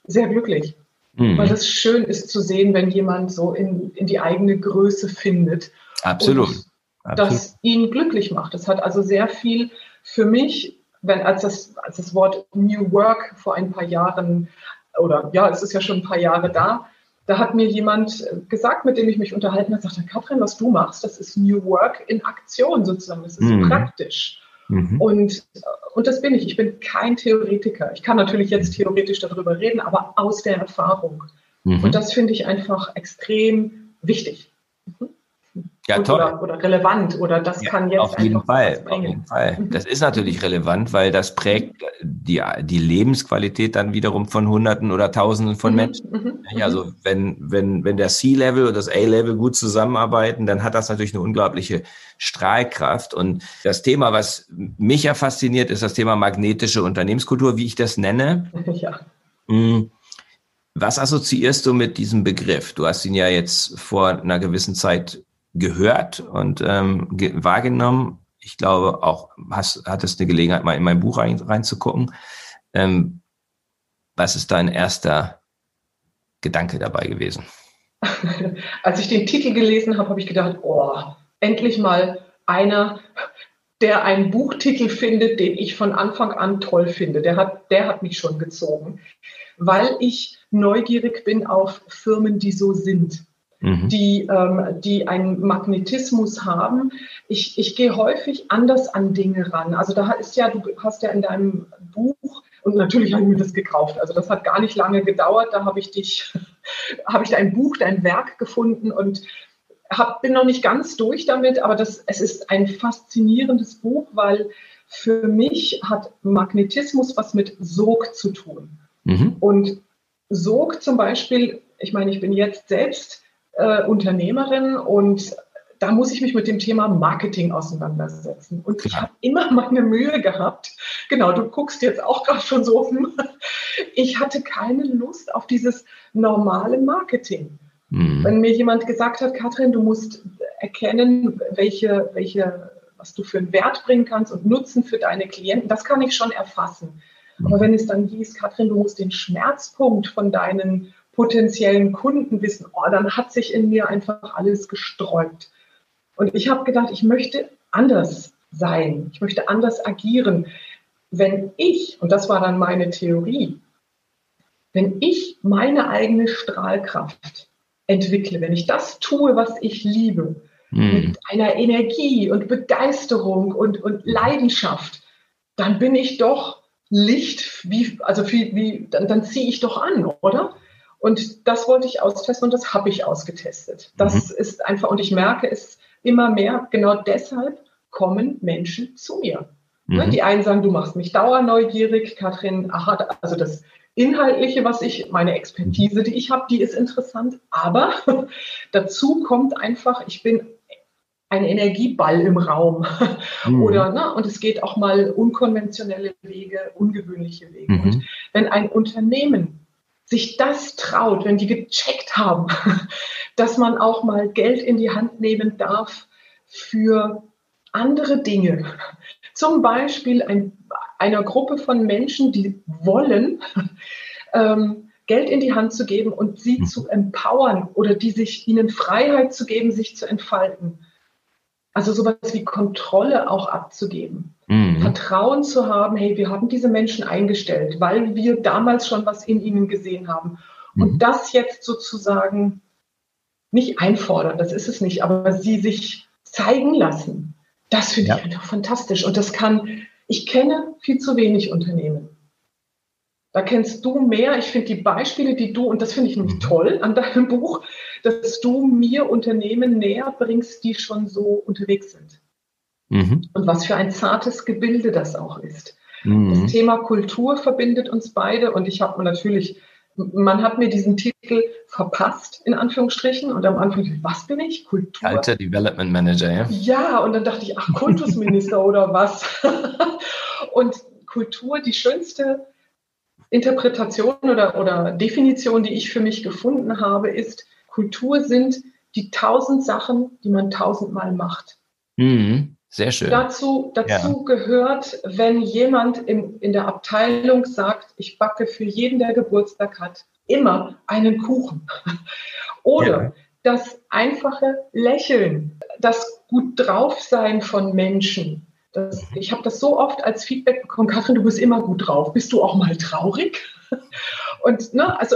sehr glücklich. Mhm. Weil es schön ist zu sehen, wenn jemand so in, in die eigene Größe findet. Absolut. Absolut. Das ihn glücklich macht. Das hat also sehr viel für mich, wenn als das, als das Wort New Work vor ein paar Jahren, oder ja, es ist ja schon ein paar Jahre da, da hat mir jemand gesagt, mit dem ich mich unterhalten habe, sagte, Katrin, was du machst, das ist New Work in Aktion sozusagen, das ist mhm. praktisch. Mhm. Und, und das bin ich. Ich bin kein Theoretiker. Ich kann natürlich jetzt theoretisch darüber reden, aber aus der Erfahrung. Mhm. Und das finde ich einfach extrem wichtig. Mhm. Ja, toll. Oder, oder, relevant oder das ja, kann jetzt auf jeden Fall, auf jeden Fall. Mhm. <laughs> Das ist natürlich relevant, weil das prägt die, die Lebensqualität dann wiederum von Hunderten oder Tausenden von mhm. Menschen. Mhm. Also wenn, wenn, wenn der C-Level und das A-Level gut zusammenarbeiten, dann hat das natürlich eine unglaubliche Strahlkraft. Und das Thema, was mich ja fasziniert, ist das Thema magnetische Unternehmenskultur, wie ich das nenne. <laughs> Ja. Mhm. Was assoziierst du mit diesem Begriff? Du hast ihn ja jetzt vor einer gewissen Zeit gehört und ähm, ge wahrgenommen. Ich glaube auch, hast, hattest eine Gelegenheit, mal in mein Buch rein, reinzugucken. Ähm, was ist dein erster Gedanke dabei gewesen? <laughs> Als ich den Titel gelesen habe, habe ich gedacht, oh, endlich mal einer, der einen Buchtitel findet, den ich von Anfang an toll finde. Der hat, der hat mich schon gezogen, weil ich neugierig bin auf Firmen, die so sind mhm. die, ähm, die einen Magnetismus haben. Ich, ich gehe häufig anders an Dinge ran. Also da ist ja, du hast ja in deinem Buch und natürlich habe ich mir das gekauft. Also das hat gar nicht lange gedauert. Da habe ich dich, <laughs> habe ich dein Buch, dein Werk gefunden und hab, bin noch nicht ganz durch damit, aber das, es ist ein faszinierendes Buch, weil für mich hat Magnetismus was mit Sog zu tun. Mhm. Und Sog zum Beispiel, ich meine, ich bin jetzt selbst äh, Unternehmerin und da muss ich mich mit dem Thema Marketing auseinandersetzen. Und ich habe immer meine Mühe gehabt. Genau, du guckst jetzt auch gerade schon so. Ich hatte keine Lust auf dieses normale Marketing. Mhm. Wenn mir jemand gesagt hat, Katrin, du musst erkennen, welche, welche, was du für einen Wert bringen kannst und Nutzen für deine Klienten, das kann ich schon erfassen. Mhm. Aber wenn es dann hieß, Katrin, du musst den Schmerzpunkt von deinen potenziellen Kunden wissen, oh, dann hat sich in mir einfach alles gesträubt. Und ich habe gedacht, ich möchte anders sein, ich möchte anders agieren. Wenn ich, und das war dann meine Theorie, wenn ich meine eigene Strahlkraft entwickle, wenn ich das tue, was ich liebe, hm. mit einer Energie und Begeisterung und, und Leidenschaft, dann bin ich doch Licht, wie, also wie, wie dann, dann ziehe ich doch an, oder? Und das wollte ich austesten und das habe ich ausgetestet. Das mhm. ist einfach, und ich merke es immer mehr, genau deshalb kommen Menschen zu mir. Ne, mhm. Die einen sagen, du machst mich dauerneugierig, Katrin, aha, also das Inhaltliche, was ich, meine Expertise, die ich habe, die ist interessant, aber <laughs> dazu kommt einfach, ich bin ein Energieball im Raum. Mhm. Oder, ne, und es geht auch mal unkonventionelle Wege, ungewöhnliche Wege. Mhm. Und wenn ein Unternehmen sich das traut, wenn die gecheckt haben, <laughs> dass man auch mal Geld in die Hand nehmen darf für andere Dinge. Zum Beispiel ein, einer Gruppe von Menschen, die wollen, <laughs> ähm, Geld in die Hand zu geben und sie mhm. zu empowern oder die sich ihnen Freiheit zu geben, sich zu entfalten. Also sowas wie Kontrolle auch abzugeben. Mhm. Vertrauen zu haben, hey, wir haben diese Menschen eingestellt, weil wir damals schon was in ihnen gesehen haben. Und mhm. das jetzt sozusagen nicht einfordern, das ist es nicht, aber sie sich zeigen lassen. Das finde ja. ich einfach fantastisch. Und das kann, ich kenne viel zu wenig Unternehmen. Da kennst du mehr. Ich finde die Beispiele, die du, und das finde ich nämlich mhm. toll an deinem Buch, dass du mir Unternehmen näher bringst, die schon so unterwegs sind. Mhm. Und was für ein zartes Gebilde das auch ist. Mhm. Das Thema Kultur verbindet uns beide und ich habe natürlich, man hat mir diesen Titel verpasst, in Anführungsstrichen, und am Anfang, was bin ich? Kultur. Alter Development Manager, ja? Ja, und dann dachte ich, ach, Kultusminister <laughs> oder was? und Kultur, die schönste Interpretation oder, oder Definition, die ich für mich gefunden habe, ist, Kultur sind die tausend Sachen, die man tausendmal macht. Mhm, sehr schön. Dazu, dazu ja. gehört, wenn jemand in, in der Abteilung sagt, ich backe für jeden, der Geburtstag hat, immer einen Kuchen. <laughs> Oder ja. das einfache Lächeln, das gut drauf sein von Menschen, das, ich habe das so oft als Feedback bekommen, Katrin, du bist immer gut drauf. Bist du auch mal traurig? <laughs> Und ne, also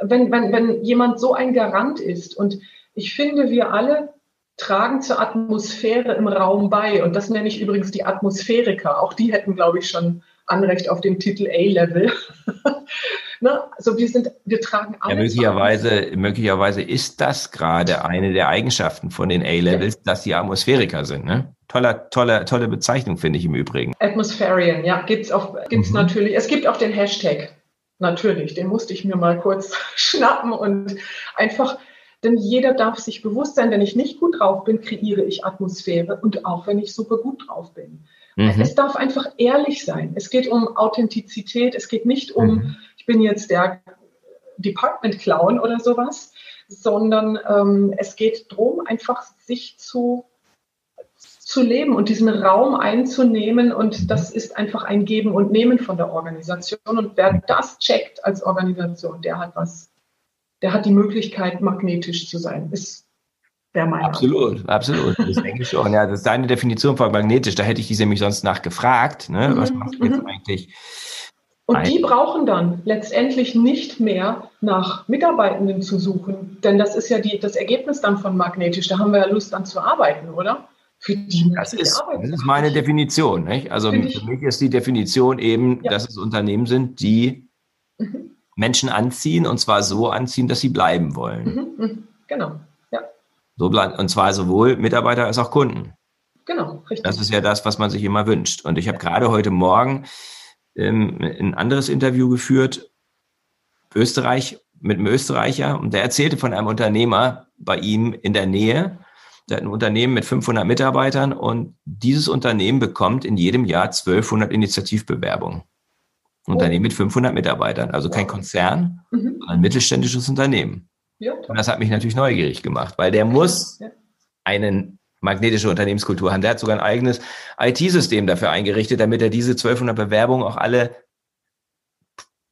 wenn, wenn, wenn jemand so ein Garant ist und ich finde, wir alle tragen zur Atmosphäre im Raum bei und das nenne ich übrigens die Atmosphäriker. Auch die hätten, glaube ich, schon Anrecht auf den Titel A-Level. <laughs> ne? Also wir sind, wir tragen alle. Ja, möglicherweise, möglicherweise ist das gerade eine der Eigenschaften von den A-Levels, ja. dass sie Atmosphäriker sind. Ne? Toller, tolle, tolle Bezeichnung, finde ich im Übrigen. Atmospherian, ja, gibt es gibt's mhm. natürlich. Es gibt auch den Hashtag, natürlich. Den musste ich mir mal kurz <laughs> schnappen und einfach, denn jeder darf sich bewusst sein, wenn ich nicht gut drauf bin, kreiere ich Atmosphäre und auch wenn ich super gut drauf bin. Mhm. Es darf einfach ehrlich sein. Es geht um Authentizität. Es geht nicht um, mhm. ich bin jetzt der Department Clown oder sowas, sondern ähm, es geht darum, einfach sich zu zu leben und diesen Raum einzunehmen. Und das ist einfach ein Geben und Nehmen von der Organisation. Und wer das checkt als Organisation, der hat was, der hat die Möglichkeit, magnetisch zu sein. Ist wäre meine Absolut, absolut. Das denke ich schon. Ja, das ist deine Definition von magnetisch. Da hätte ich diese nämlich sonst nachgefragt. Ne? Mhm, was machst du jetzt mhm. eigentlich? Und die brauchen dann letztendlich nicht mehr nach Mitarbeitenden zu suchen, denn das ist ja die, das Ergebnis dann von magnetisch. Da haben wir ja Lust an zu arbeiten, oder? für die das ist, das ist meine Definition. Nicht? Also Find für mich ist die Definition eben, ja. dass es Unternehmen sind, die mhm. Menschen anziehen und zwar so anziehen, dass sie bleiben wollen. Mhm. mhm. Genau, ja. So bleiben, und zwar sowohl Mitarbeiter als auch Kunden. Genau, richtig. Das ist ja das, was man sich immer wünscht. Und ich habe gerade heute Morgen ähm, ein anderes Interview geführt, Österreich, mit einem Österreicher, und der erzählte von einem Unternehmer bei ihm in der Nähe, der hat ein Unternehmen mit 500 Mitarbeitern und dieses Unternehmen bekommt in jedem Jahr 1200 Initiativbewerbungen. Oh. Unternehmen mit 500 Mitarbeitern, also kein Konzern, mhm. sondern ein mittelständisches Unternehmen. Ja, und das hat mich natürlich neugierig gemacht, weil der muss ja. einen magnetische Unternehmenskultur haben. Der hat sogar ein eigenes IT-System dafür eingerichtet, damit er diese 1200 Bewerbungen auch alle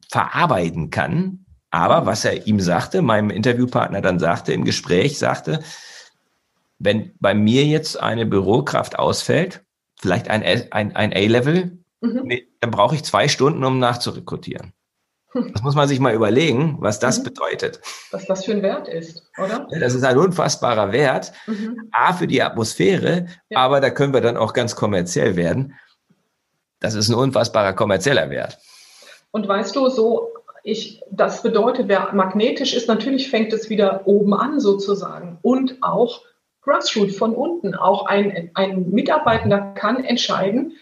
verarbeiten kann. Aber was er ihm sagte, meinem Interviewpartner dann sagte im Gespräch, sagte, wenn bei mir jetzt eine Bürokraft ausfällt, vielleicht ein, ein, ein A-Level, mhm. Dann brauche ich zwei Stunden, um nachzurekrutieren. Hm. Das muss man sich mal überlegen, was das mhm. bedeutet. Was das für ein Wert ist, oder? Das ist ein unfassbarer Wert. Mhm. A, für die Atmosphäre, ja. aber da können wir dann auch ganz kommerziell werden. Das ist ein unfassbarer kommerzieller Wert. Und weißt du, so, ich, das bedeutet, wer magnetisch ist, natürlich fängt es wieder oben an sozusagen. Und auch Grassroot von unten. Auch ein, ein Mitarbeitender kann entscheiden,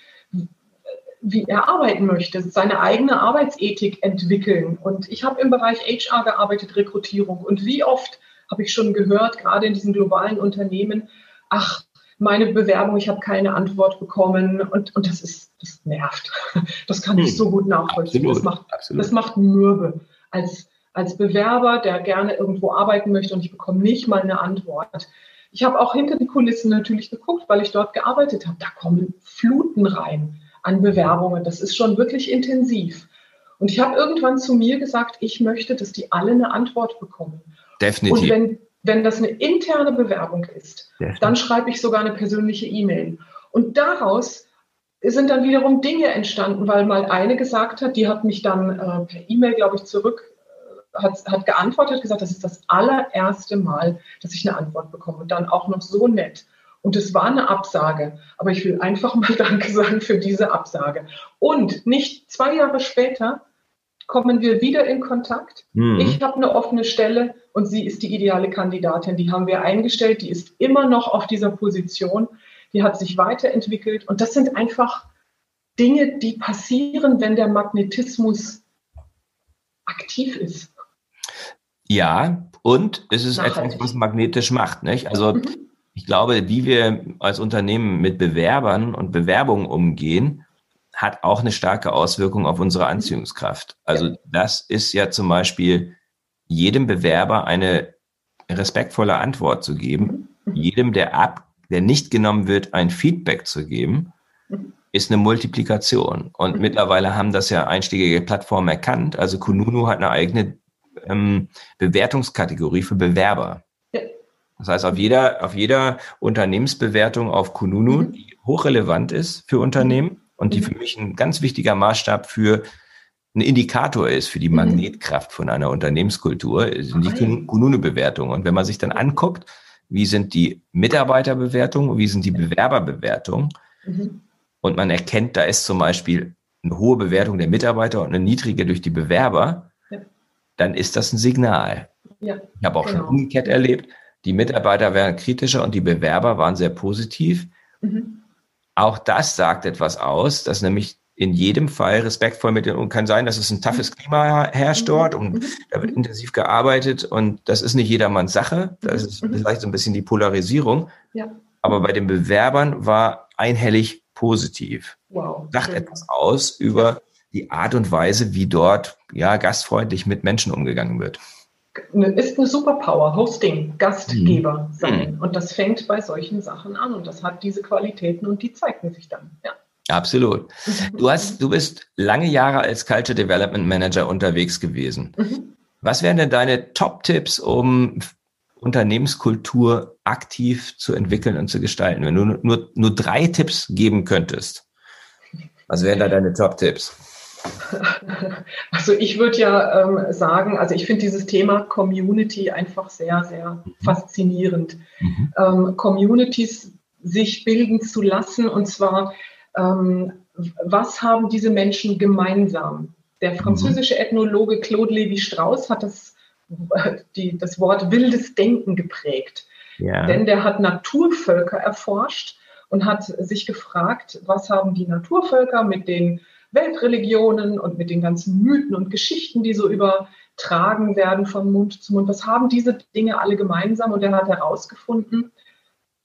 wie er arbeiten möchte, seine eigene Arbeitsethik entwickeln. Und ich habe im Bereich HR gearbeitet, Rekrutierung. Und wie oft habe ich schon gehört, gerade in diesen globalen Unternehmen, ach, meine Bewerbung, ich habe keine Antwort bekommen. Und, und das ist, das nervt. <laughs> Das kann ich hm. so gut nachvollziehen. Absolut, das, macht, absolut. das macht mürbe. Als, als Bewerber, der gerne irgendwo arbeiten möchte und ich bekomme nicht mal eine Antwort. Ich habe auch hinter die Kulissen natürlich geguckt, weil ich dort gearbeitet habe. Da kommen Fluten rein an Bewerbungen. Das ist schon wirklich intensiv. Und ich habe irgendwann zu mir gesagt, ich möchte, dass die alle eine Antwort bekommen. Definitiv. Und wenn, wenn das eine interne Bewerbung ist, Definitiv. dann schreibe ich sogar eine persönliche E-Mail. Und daraus sind dann wiederum Dinge entstanden, weil mal eine gesagt hat, die hat mich dann äh, per E-Mail, glaube ich, zurück, äh, hat, hat geantwortet, gesagt, das ist das allererste Mal, dass ich eine Antwort bekomme und dann auch noch so nett. Und es war eine Absage, aber ich will einfach mal <laughs> Danke sagen für diese Absage. Und nicht zwei Jahre später kommen wir wieder in Kontakt. Mhm. Ich habe eine offene Stelle und sie ist die ideale Kandidatin. Die haben wir eingestellt, die ist immer noch auf dieser Position die hat sich weiterentwickelt. Und das sind einfach Dinge, die passieren, wenn der Magnetismus aktiv ist. Ja, und es ist Nachhaltig. etwas, was magnetisch macht. Nicht? Also mhm. Ich glaube, wie wir als Unternehmen mit Bewerbern und Bewerbungen umgehen, hat auch eine starke Auswirkung auf unsere. Anziehungskraft. Also das ist ja zum Beispiel jedem Bewerber eine respektvolle Antwort zu geben, jedem, der ab, der nicht genommen wird, ein Feedback zu geben, ist eine Multiplikation. Und mittlerweile haben das ja einstiegige Plattformen erkannt. Also Kununu hat eine eigene ähm, Bewertungskategorie für Bewerber. Das heißt, auf jeder, auf jeder Unternehmensbewertung auf Kununu, mhm. die hochrelevant ist für Unternehmen und die mhm. für mich ein ganz wichtiger Maßstab für ein Indikator ist für die mhm. Magnetkraft von einer Unternehmenskultur, sind die Kununu-Bewertungen. Und wenn man sich dann anguckt, wie sind die Mitarbeiterbewertungen, wie sind die Bewerberbewertungen. Mhm. Und man erkennt, da ist zum Beispiel eine hohe Bewertung der Mitarbeiter und eine niedrige durch die Bewerber, ja. dann ist das ein Signal. Ja, ich habe auch genau. schon umgekehrt erlebt, die Mitarbeiter wären kritischer und die Bewerber waren sehr positiv. Mhm. Auch das sagt etwas aus, dass nämlich in jedem Fall respektvoll mit den, und kann sein, dass es ein toughes Klima herrscht dort und mhm. da wird intensiv gearbeitet und das ist nicht jedermanns Sache. Das ist mhm. vielleicht so ein bisschen die Polarisierung. Ja. Aber bei den Bewerbern war einhellig positiv. Wow. Sagt etwas aus über die Art und Weise, wie dort ja gastfreundlich mit Menschen umgegangen wird. Ist eine Superpower, Hosting, Gastgeber mhm. sein. Mhm. Und das fängt bei solchen Sachen an und das hat diese Qualitäten und die zeigen sich dann. Ja. Absolut. Du hast, du bist lange Jahre als Culture Development Manager unterwegs gewesen. Mhm. Was wären denn deine Top-Tipps, um Unternehmenskultur aktiv zu entwickeln und zu gestalten? Wenn du nur, nur drei Tipps geben könntest, was wären da deine Top-Tipps? <laughs> Also ich würde ja ähm, sagen, also ich finde dieses Thema Community einfach sehr, sehr mhm. faszinierend. Mhm. Ähm, Communities sich bilden zu lassen und zwar ähm, was haben diese Menschen gemeinsam? Der mhm. französische Ethnologe Claude Lévi-Strauss hat das, die, das Wort wildes Denken geprägt. Ja. Denn der hat Naturvölker erforscht und hat sich gefragt, was haben die Naturvölker mit den Weltreligionen und mit den ganzen Mythen und Geschichten, die so übertragen werden von Mund zu Mund, was haben diese Dinge alle gemeinsam? Und er hat herausgefunden,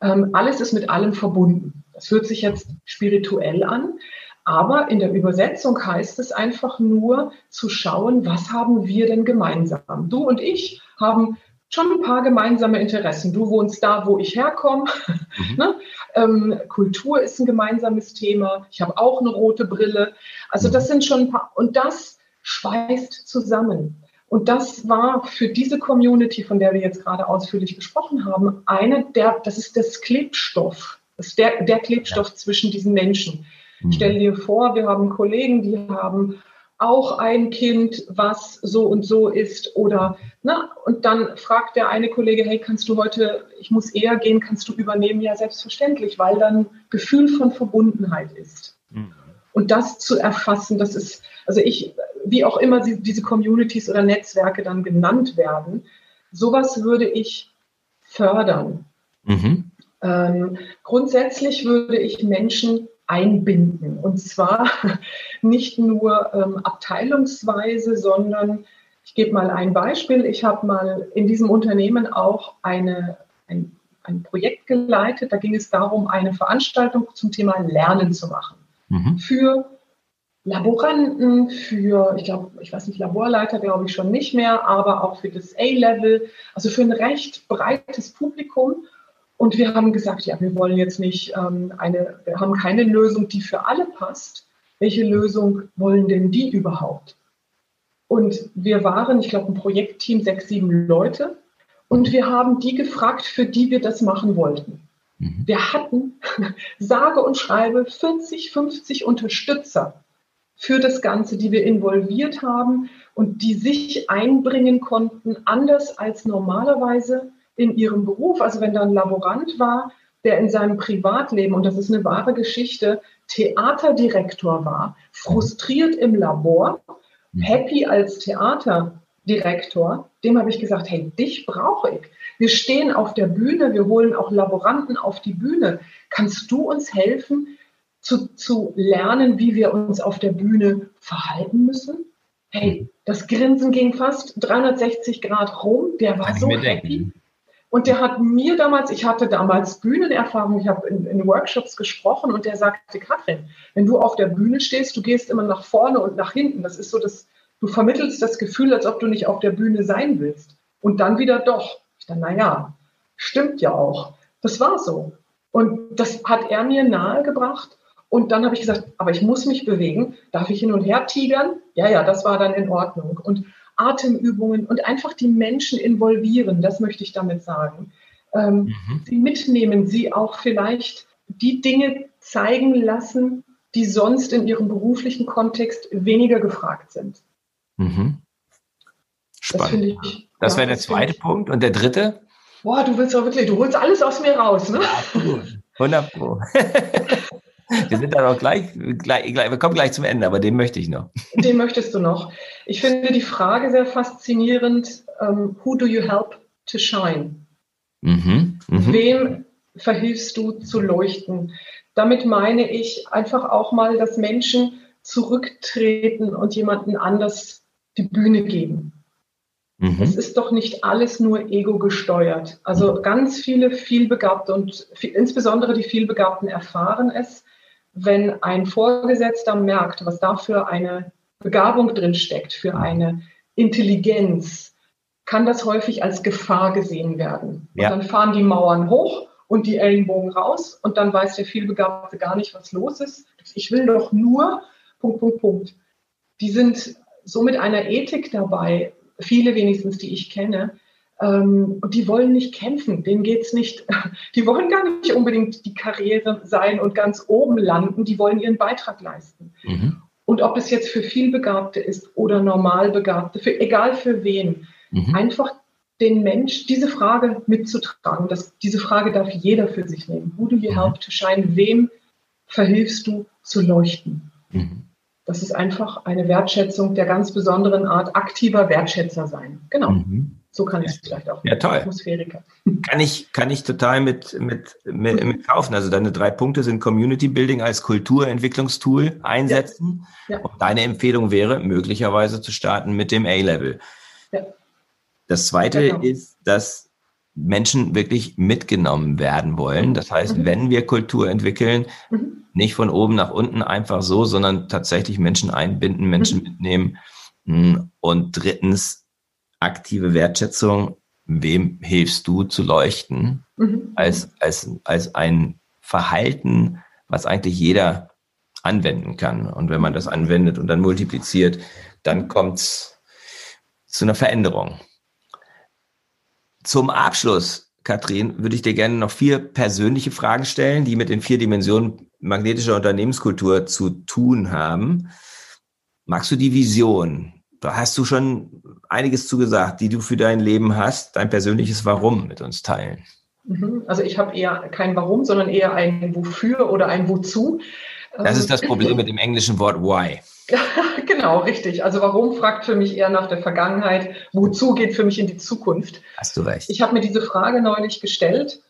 ähm, alles ist mit allem verbunden. Das hört sich jetzt spirituell an, aber in der Übersetzung heißt es einfach nur zu schauen, was haben wir denn gemeinsam? Du und ich haben schon ein paar gemeinsame Interessen. Du wohnst da, wo ich herkomme. Mhm. <laughs> ne? ähm, Kultur ist ein gemeinsames Thema. Ich habe auch eine rote Brille. Also das sind schon ein paar. Und das schweißt zusammen. Und das war für diese Community, von der wir jetzt gerade ausführlich gesprochen haben, eine der, das ist das Klebstoff, das ist der, der Klebstoff ja. zwischen diesen Menschen. Mhm. Stell dir vor, wir haben Kollegen, die haben auch ein Kind, was so und so ist oder ne, und dann fragt der eine Kollege, hey, kannst du heute, ich muss eher gehen, kannst du übernehmen? Ja, selbstverständlich, weil dann Gefühl von Verbundenheit ist. Mhm. Und das zu erfassen, das ist, also ich, wie auch immer diese Communities oder Netzwerke dann genannt werden, sowas würde ich fördern. Mhm. Ähm, grundsätzlich würde ich Menschen einbinden und zwar <laughs> nicht nur ähm, abteilungsweise, sondern ich gebe mal ein Beispiel. Ich habe mal in diesem Unternehmen auch eine, ein, ein Projekt geleitet. Da ging es darum, eine Veranstaltung zum Thema Lernen zu machen. Mhm. Für Laboranten, für, ich glaube, ich weiß nicht, Laborleiter glaube ich schon nicht mehr, aber auch für das A-Level, also für ein recht breites Publikum. Und wir haben gesagt, ja, wir wollen jetzt nicht ähm, eine, wir haben keine Lösung, die für alle passt. Welche Lösung wollen denn die überhaupt? Und wir waren, ich glaube, ein Projektteam, sechs, sieben Leute. Und wir haben die gefragt, für die wir das machen wollten. Mhm. Wir hatten, <laughs> sage und schreibe, 40, 50 Unterstützer für das Ganze, die wir involviert haben und die sich einbringen konnten, anders als normalerweise in ihrem Beruf. Also wenn da ein Laborant war, der in seinem Privatleben, und das ist eine wahre Geschichte, Theaterdirektor war, frustriert im Labor, mhm. happy als Theaterdirektor, dem habe ich gesagt, hey, dich brauche ich. Wir stehen auf der Bühne, wir holen auch Laboranten auf die Bühne. Kannst du uns helfen, zu, zu lernen, wie wir uns auf der Bühne verhalten müssen? Hey, mhm. das Grinsen ging fast 360 Grad rum. Der war Kann so happy. Denken. Und der hat mir damals, ich hatte damals Bühnenerfahrung, ich habe in, in, Workshops gesprochen und der sagte, Katrin, wenn du auf der Bühne stehst, du gehst immer nach vorne und nach hinten. Das ist so, dass du vermittelst das Gefühl, als ob du nicht auf der Bühne sein willst. Und dann wieder doch. Ich dachte, naja, stimmt ja auch. Das war so. Und das hat er mir nahegebracht. Und dann habe ich gesagt, aber ich muss mich bewegen. Darf ich hin und her tigern? Ja, ja, das war dann in Ordnung. Und Atemübungen und einfach die Menschen involvieren, das möchte ich damit sagen. Ähm, mhm. Sie mitnehmen, sie auch vielleicht die Dinge zeigen lassen, die sonst in ihrem beruflichen Kontext weniger gefragt sind. Mhm. Spannend. Das, das wäre der zweite Punkt. Und der dritte? Boah, du willst doch wirklich, du holst alles aus mir raus, ne? Ja, 100 Pro. <laughs> Wir sind dann auch gleich, gleich, gleich, wir kommen gleich zum Ende, aber den möchte ich noch. Den möchtest du noch. Ich finde die Frage sehr faszinierend. Um, ähm, who do you help to shine? Mhm, mh. Wem verhilfst du zu leuchten? Damit meine ich einfach auch mal, dass Menschen zurücktreten und jemanden anders die Bühne geben. Mhm. Es ist doch nicht alles nur ego gesteuert. Also ganz viele vielbegabte und insbesondere die vielbegabten erfahren es, wenn ein Vorgesetzter merkt, was da für eine Begabung drin steckt, für eine Intelligenz, kann das häufig als Gefahr gesehen werden. Ja. Dann fahren die Mauern hoch und die Ellenbogen raus und dann weiß der vielbegabte gar nicht, was los ist. Ich will doch nur Punkt, Punkt, Punkt. Die sind so mit einer Ethik dabei, viele wenigstens, die ich kenne, ähm, und die wollen nicht kämpfen, denen geht es nicht, <laughs> die wollen gar nicht unbedingt die Karriere sein und ganz oben landen, die wollen ihren Beitrag leisten. Mhm. Und ob es jetzt für vielbegabte ist oder Normalbegabte, für, egal für wen, mhm. einfach den Mensch diese Frage mitzutragen. Das, diese Frage darf jeder für sich nehmen. Who do you mhm. help to shine? Wem verhilfst du zu leuchten? Mhm. Das ist einfach eine Wertschätzung der ganz besonderen Art, aktiver Wertschätzer sein. Genau. Mhm. So kann ich es vielleicht auch. Ja, toll. Atmosphäriker. <laughs> Kann ich, kann ich total mit, mit, mit, mit kaufen. Also deine drei Punkte sind Community Building als Kulturentwicklungstool einsetzen. Ja. Ja. Und deine Empfehlung wäre, möglicherweise zu starten mit dem A-Level. Ja. Das zweite genau. ist, dass Menschen wirklich mitgenommen werden wollen. Das heißt, mhm. wenn wir Kultur entwickeln, mhm. nicht von oben nach unten einfach so, sondern tatsächlich Menschen einbinden, Menschen mhm. mitnehmen. Hm, und drittens, aktive Wertschätzung. Wem hilfst du zu leuchten? Mhm. Als, als, als ein Verhalten, was eigentlich jeder anwenden kann. Und wenn man das anwendet und dann multipliziert, dann kommt es zu einer Veränderung. Zum Abschluss, Katrin, würde ich dir gerne noch vier persönliche Fragen stellen, die mit den vier Dimensionen magnetischer Unternehmenskultur zu tun haben. Magst du die Vision, da hast du schon einiges zugesagt, die du für dein Leben hast, dein persönliches Warum mit uns teilen. Mhm. Also ich habe eher kein Warum, sondern eher ein Wofür oder ein Wozu. Das ist das Problem mit dem englischen Wort Why. <laughs> genau, richtig. Also warum fragt für mich eher nach der Vergangenheit, wozu geht für mich in die Zukunft. Hast du recht. Ich habe mir diese Frage neulich gestellt.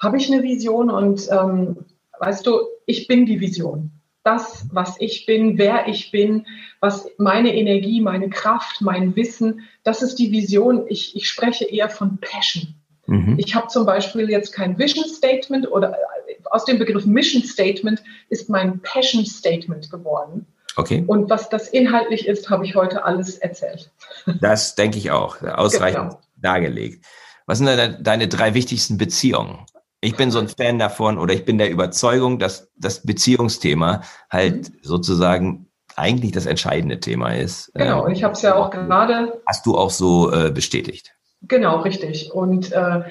Habe ich eine Vision? Und ähm, weißt du, ich bin die Vision. Das, was ich bin, wer ich bin, was meine Energie, meine Kraft, mein Wissen, das ist die Vision. Ich, ich spreche eher von Passion. Mhm. Ich habe zum Beispiel jetzt kein Vision Statement oder äh, aus dem Begriff Mission Statement ist mein Passion Statement geworden. Okay. Und was das inhaltlich ist, habe ich heute alles erzählt. <laughs> Das denke ich auch, ausreichend genau. dargelegt. Was sind deine, deine drei wichtigsten Beziehungen? Ich bin so ein Fan davon oder ich bin der Überzeugung, dass das Beziehungsthema halt mhm. sozusagen eigentlich das entscheidende Thema ist. Genau, und ich habe es ja auch gerade. Hast du auch so äh, bestätigt? Genau, richtig. Und äh,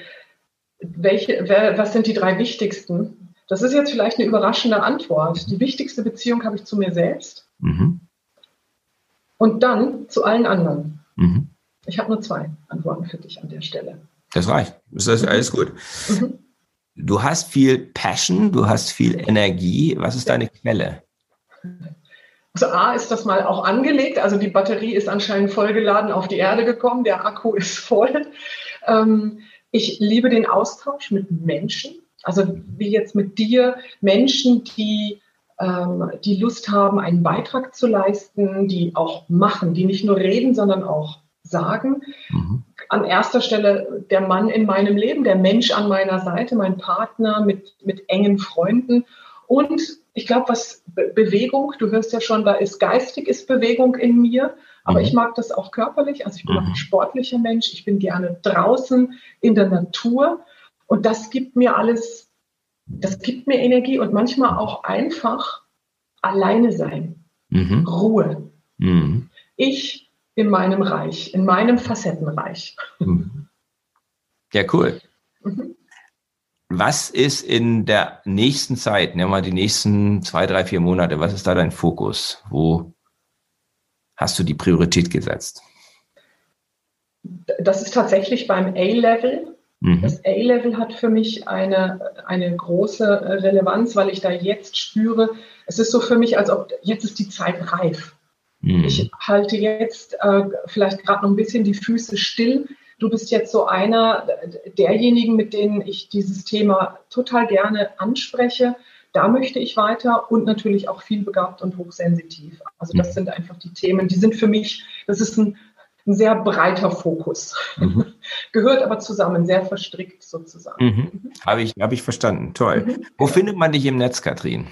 welche, wer, was sind die drei wichtigsten? Das ist jetzt vielleicht eine überraschende Antwort. Die wichtigste Beziehung habe ich zu mir selbst mhm. und dann zu allen anderen. Mhm. Ich habe nur zwei Antworten für dich an der Stelle. Das reicht. Das ist alles gut. Mhm. Du hast viel Passion, du hast viel Energie. Was ist deine Quelle? Also A ist das mal auch angelegt, also die Batterie ist anscheinend vollgeladen auf die Erde gekommen, der Akku <laughs> ist voll. Ähm, ich liebe den Austausch mit Menschen, also wie jetzt mit dir, Menschen, die ähm, die Lust haben, einen Beitrag zu leisten, die auch machen, die nicht nur reden, sondern auch sagen. Mhm. An erster Stelle der Mann in meinem Leben, der Mensch an meiner Seite, mein Partner mit, mit engen Freunden und ich glaube, was Be Bewegung, du hörst ja schon, da ist geistig ist Bewegung in mir, aber mhm. ich mag das auch körperlich. Also ich bin mhm. auch ein sportlicher Mensch. Ich bin gerne draußen in der Natur und das gibt mir alles, das gibt mir Energie und manchmal auch einfach alleine sein, mhm. Ruhe. Mhm. Ich in meinem Reich, in meinem Facettenreich. Mhm. Ja, cool. Mhm. Was ist in der nächsten Zeit, nehmen wir mal die nächsten zwei, drei, vier Monate, was ist da dein Fokus? Wo hast du die Priorität gesetzt? Das ist tatsächlich beim A-Level. Mhm. Das A-Level hat für mich eine, eine große Relevanz, weil ich da jetzt spüre, es ist so für mich, als ob jetzt ist die Zeit reif. Mhm. Ich halte jetzt äh, vielleicht gerade noch ein bisschen die Füße still, Du bist jetzt so einer derjenigen, mit denen ich dieses Thema total gerne anspreche. Da möchte ich weiter und natürlich auch viel begabt und hochsensitiv. Also das mhm. sind einfach die Themen, die sind für mich, das ist ein, ein sehr breiter Fokus. Mhm. <laughs> Gehört aber zusammen, sehr verstrickt sozusagen. Mhm. Habe ich, hab ich verstanden. Toll. Mhm. Wo findet man dich im Netz, Katrin?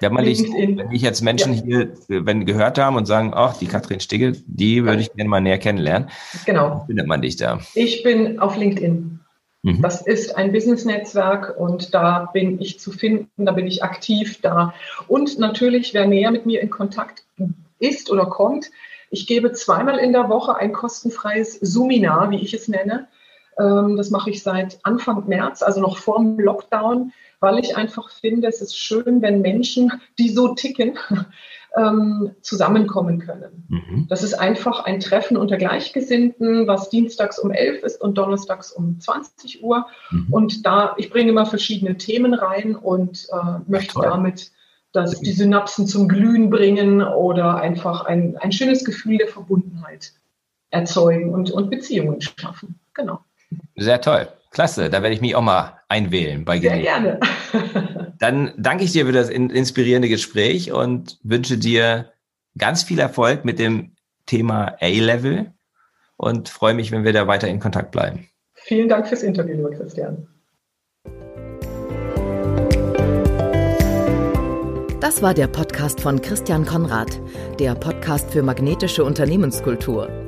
Wenn, man dich, wenn ich jetzt Menschen ja. hier wenn gehört haben und sagen, ach, die Katrin Stigge, die würde ich gerne mal näher kennenlernen. Genau. findet man dich da? Ich bin auf LinkedIn. Mhm. Das ist ein Business-Netzwerk und da bin ich zu finden, da bin ich aktiv da. Und natürlich, wer näher mit mir in Kontakt ist oder kommt, ich gebe zweimal in der Woche ein kostenfreies Suminar, wie ich es nenne. Ähm, das mache ich seit Anfang März, also noch vor dem Lockdown weil ich einfach finde, es ist schön, wenn Menschen, die so ticken, <laughs> ähm, zusammenkommen können. Mhm. Das ist einfach ein Treffen unter Gleichgesinnten, was dienstags um 11 ist und donnerstags um 20 Uhr. Mhm. Und da, ich bringe immer verschiedene Themen rein und äh, möchte Toll. damit dass die Synapsen zum Glühen bringen oder einfach ein, ein schönes Gefühl der Verbundenheit erzeugen und, und Beziehungen schaffen. Genau. Sehr toll. Klasse, da werde ich mich auch mal einwählen bei Sehr gerne. Dann danke ich dir für das inspirierende Gespräch und wünsche dir ganz viel Erfolg mit dem Thema A-Level und freue mich, wenn wir da weiter in Kontakt bleiben. Vielen Dank fürs Interview, lieber Christian. Das war der Podcast von Christian Konrad, der Podcast für magnetische Unternehmenskultur.